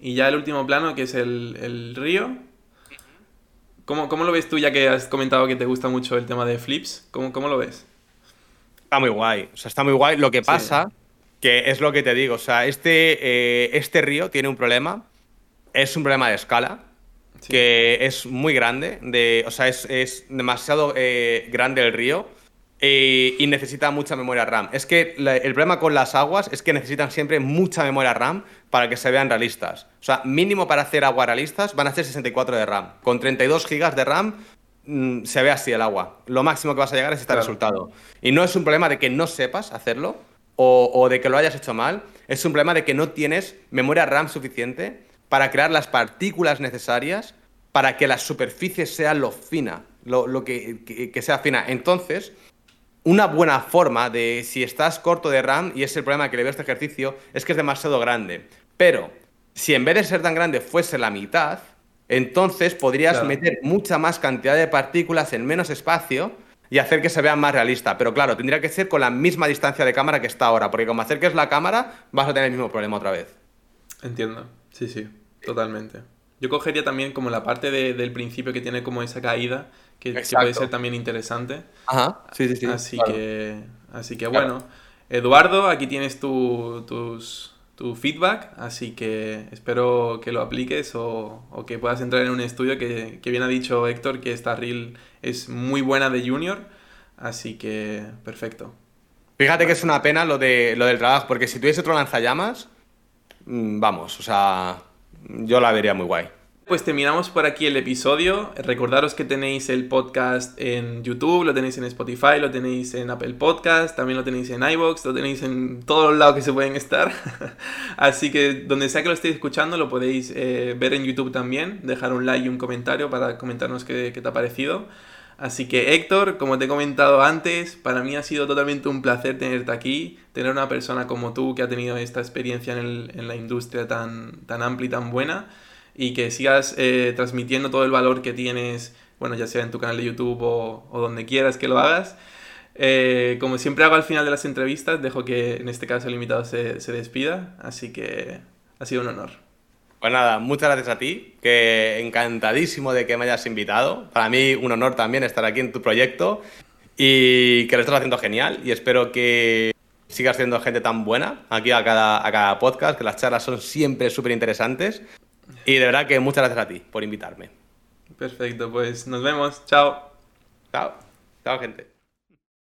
Y ya el último plano, que es el, el río, ¿Cómo, lo ves tú, ya que has comentado que te gusta mucho el tema de flips? ¿Cómo, cómo lo ves? Está muy guay, o sea, está muy guay. Lo que pasa, que es lo que te digo, o sea, este, eh, este río tiene un problema, es un problema de escala, que es muy grande, de, o sea, es, demasiado eh, grande el río eh, y necesita mucha memoria RAM. Es que el problema con las aguas es que necesitan siempre mucha memoria RAM para que se vean realistas. O sea, mínimo para hacer agua realistas van a ser 64 de RAM. Con 32 GB de RAM mm, se ve así el agua. Lo máximo que vas a llegar es este resultado. Y no es un problema de que no sepas hacerlo o, o de que lo hayas hecho mal, es un problema de que no tienes memoria RAM suficiente para crear las partículas necesarias para que la superficie sea lo fina, lo, que, que sea fina. Entonces, una buena forma de si estás corto de RAM, y es el problema que le veo a este ejercicio, es que es demasiado grande. Pero si en vez de ser tan grande fuese la mitad, entonces podrías meter mucha más cantidad de partículas en menos espacio y hacer que se vea más realista. Pero claro, tendría que ser con la misma distancia de cámara que está ahora, porque como acerques la cámara vas a tener el mismo problema otra vez. Entiendo, sí, sí, totalmente. Yo cogería también como la parte del principio que tiene como esa caída, que, puede ser también interesante. Ajá, sí, sí, sí. Así que, así que bueno, Eduardo, aquí tienes tu, tus, tu feedback, así que espero que lo apliques o, que puedas entrar en un estudio que, que, bien ha dicho Héctor que esta reel es muy buena de junior, así que perfecto. Fíjate que es una pena lo, de, lo del trabajo, porque si tuviese otro lanzallamas, mm, vamos, o sea, yo la vería muy guay. Pues terminamos por aquí el episodio. Recordaros que tenéis el podcast en YouTube, lo tenéis en Spotify, lo tenéis en Apple Podcast, también lo tenéis en iBox, lo tenéis en todos los lados que se pueden estar. Así que donde sea que lo estéis escuchando, lo podéis eh, ver en YouTube también. Dejar un like y un comentario para comentarnos qué, te ha parecido. Así que Héctor, como te he comentado antes, para mí ha sido totalmente un placer tenerte aquí, tener una persona como tú que ha tenido esta experiencia en, en la industria tan, tan amplia y tan buena y que sigas eh, transmitiendo todo el valor que tienes, bueno, ya sea en tu canal de YouTube o, donde quieras que lo hagas. Eh, como siempre hago al final de las entrevistas, dejo que en este caso el invitado se, se despida, así que ha sido un honor. Pues nada, muchas gracias a ti, que encantadísimo de que me hayas invitado. Para mí un honor también estar aquí en tu proyecto y que lo estás haciendo genial y espero que sigas siendo gente tan buena aquí a cada, a cada podcast, que las charlas son siempre súper interesantes. Y de verdad que muchas gracias a ti por invitarme. Perfecto, pues nos vemos. Chao. Chao. Chao, gente.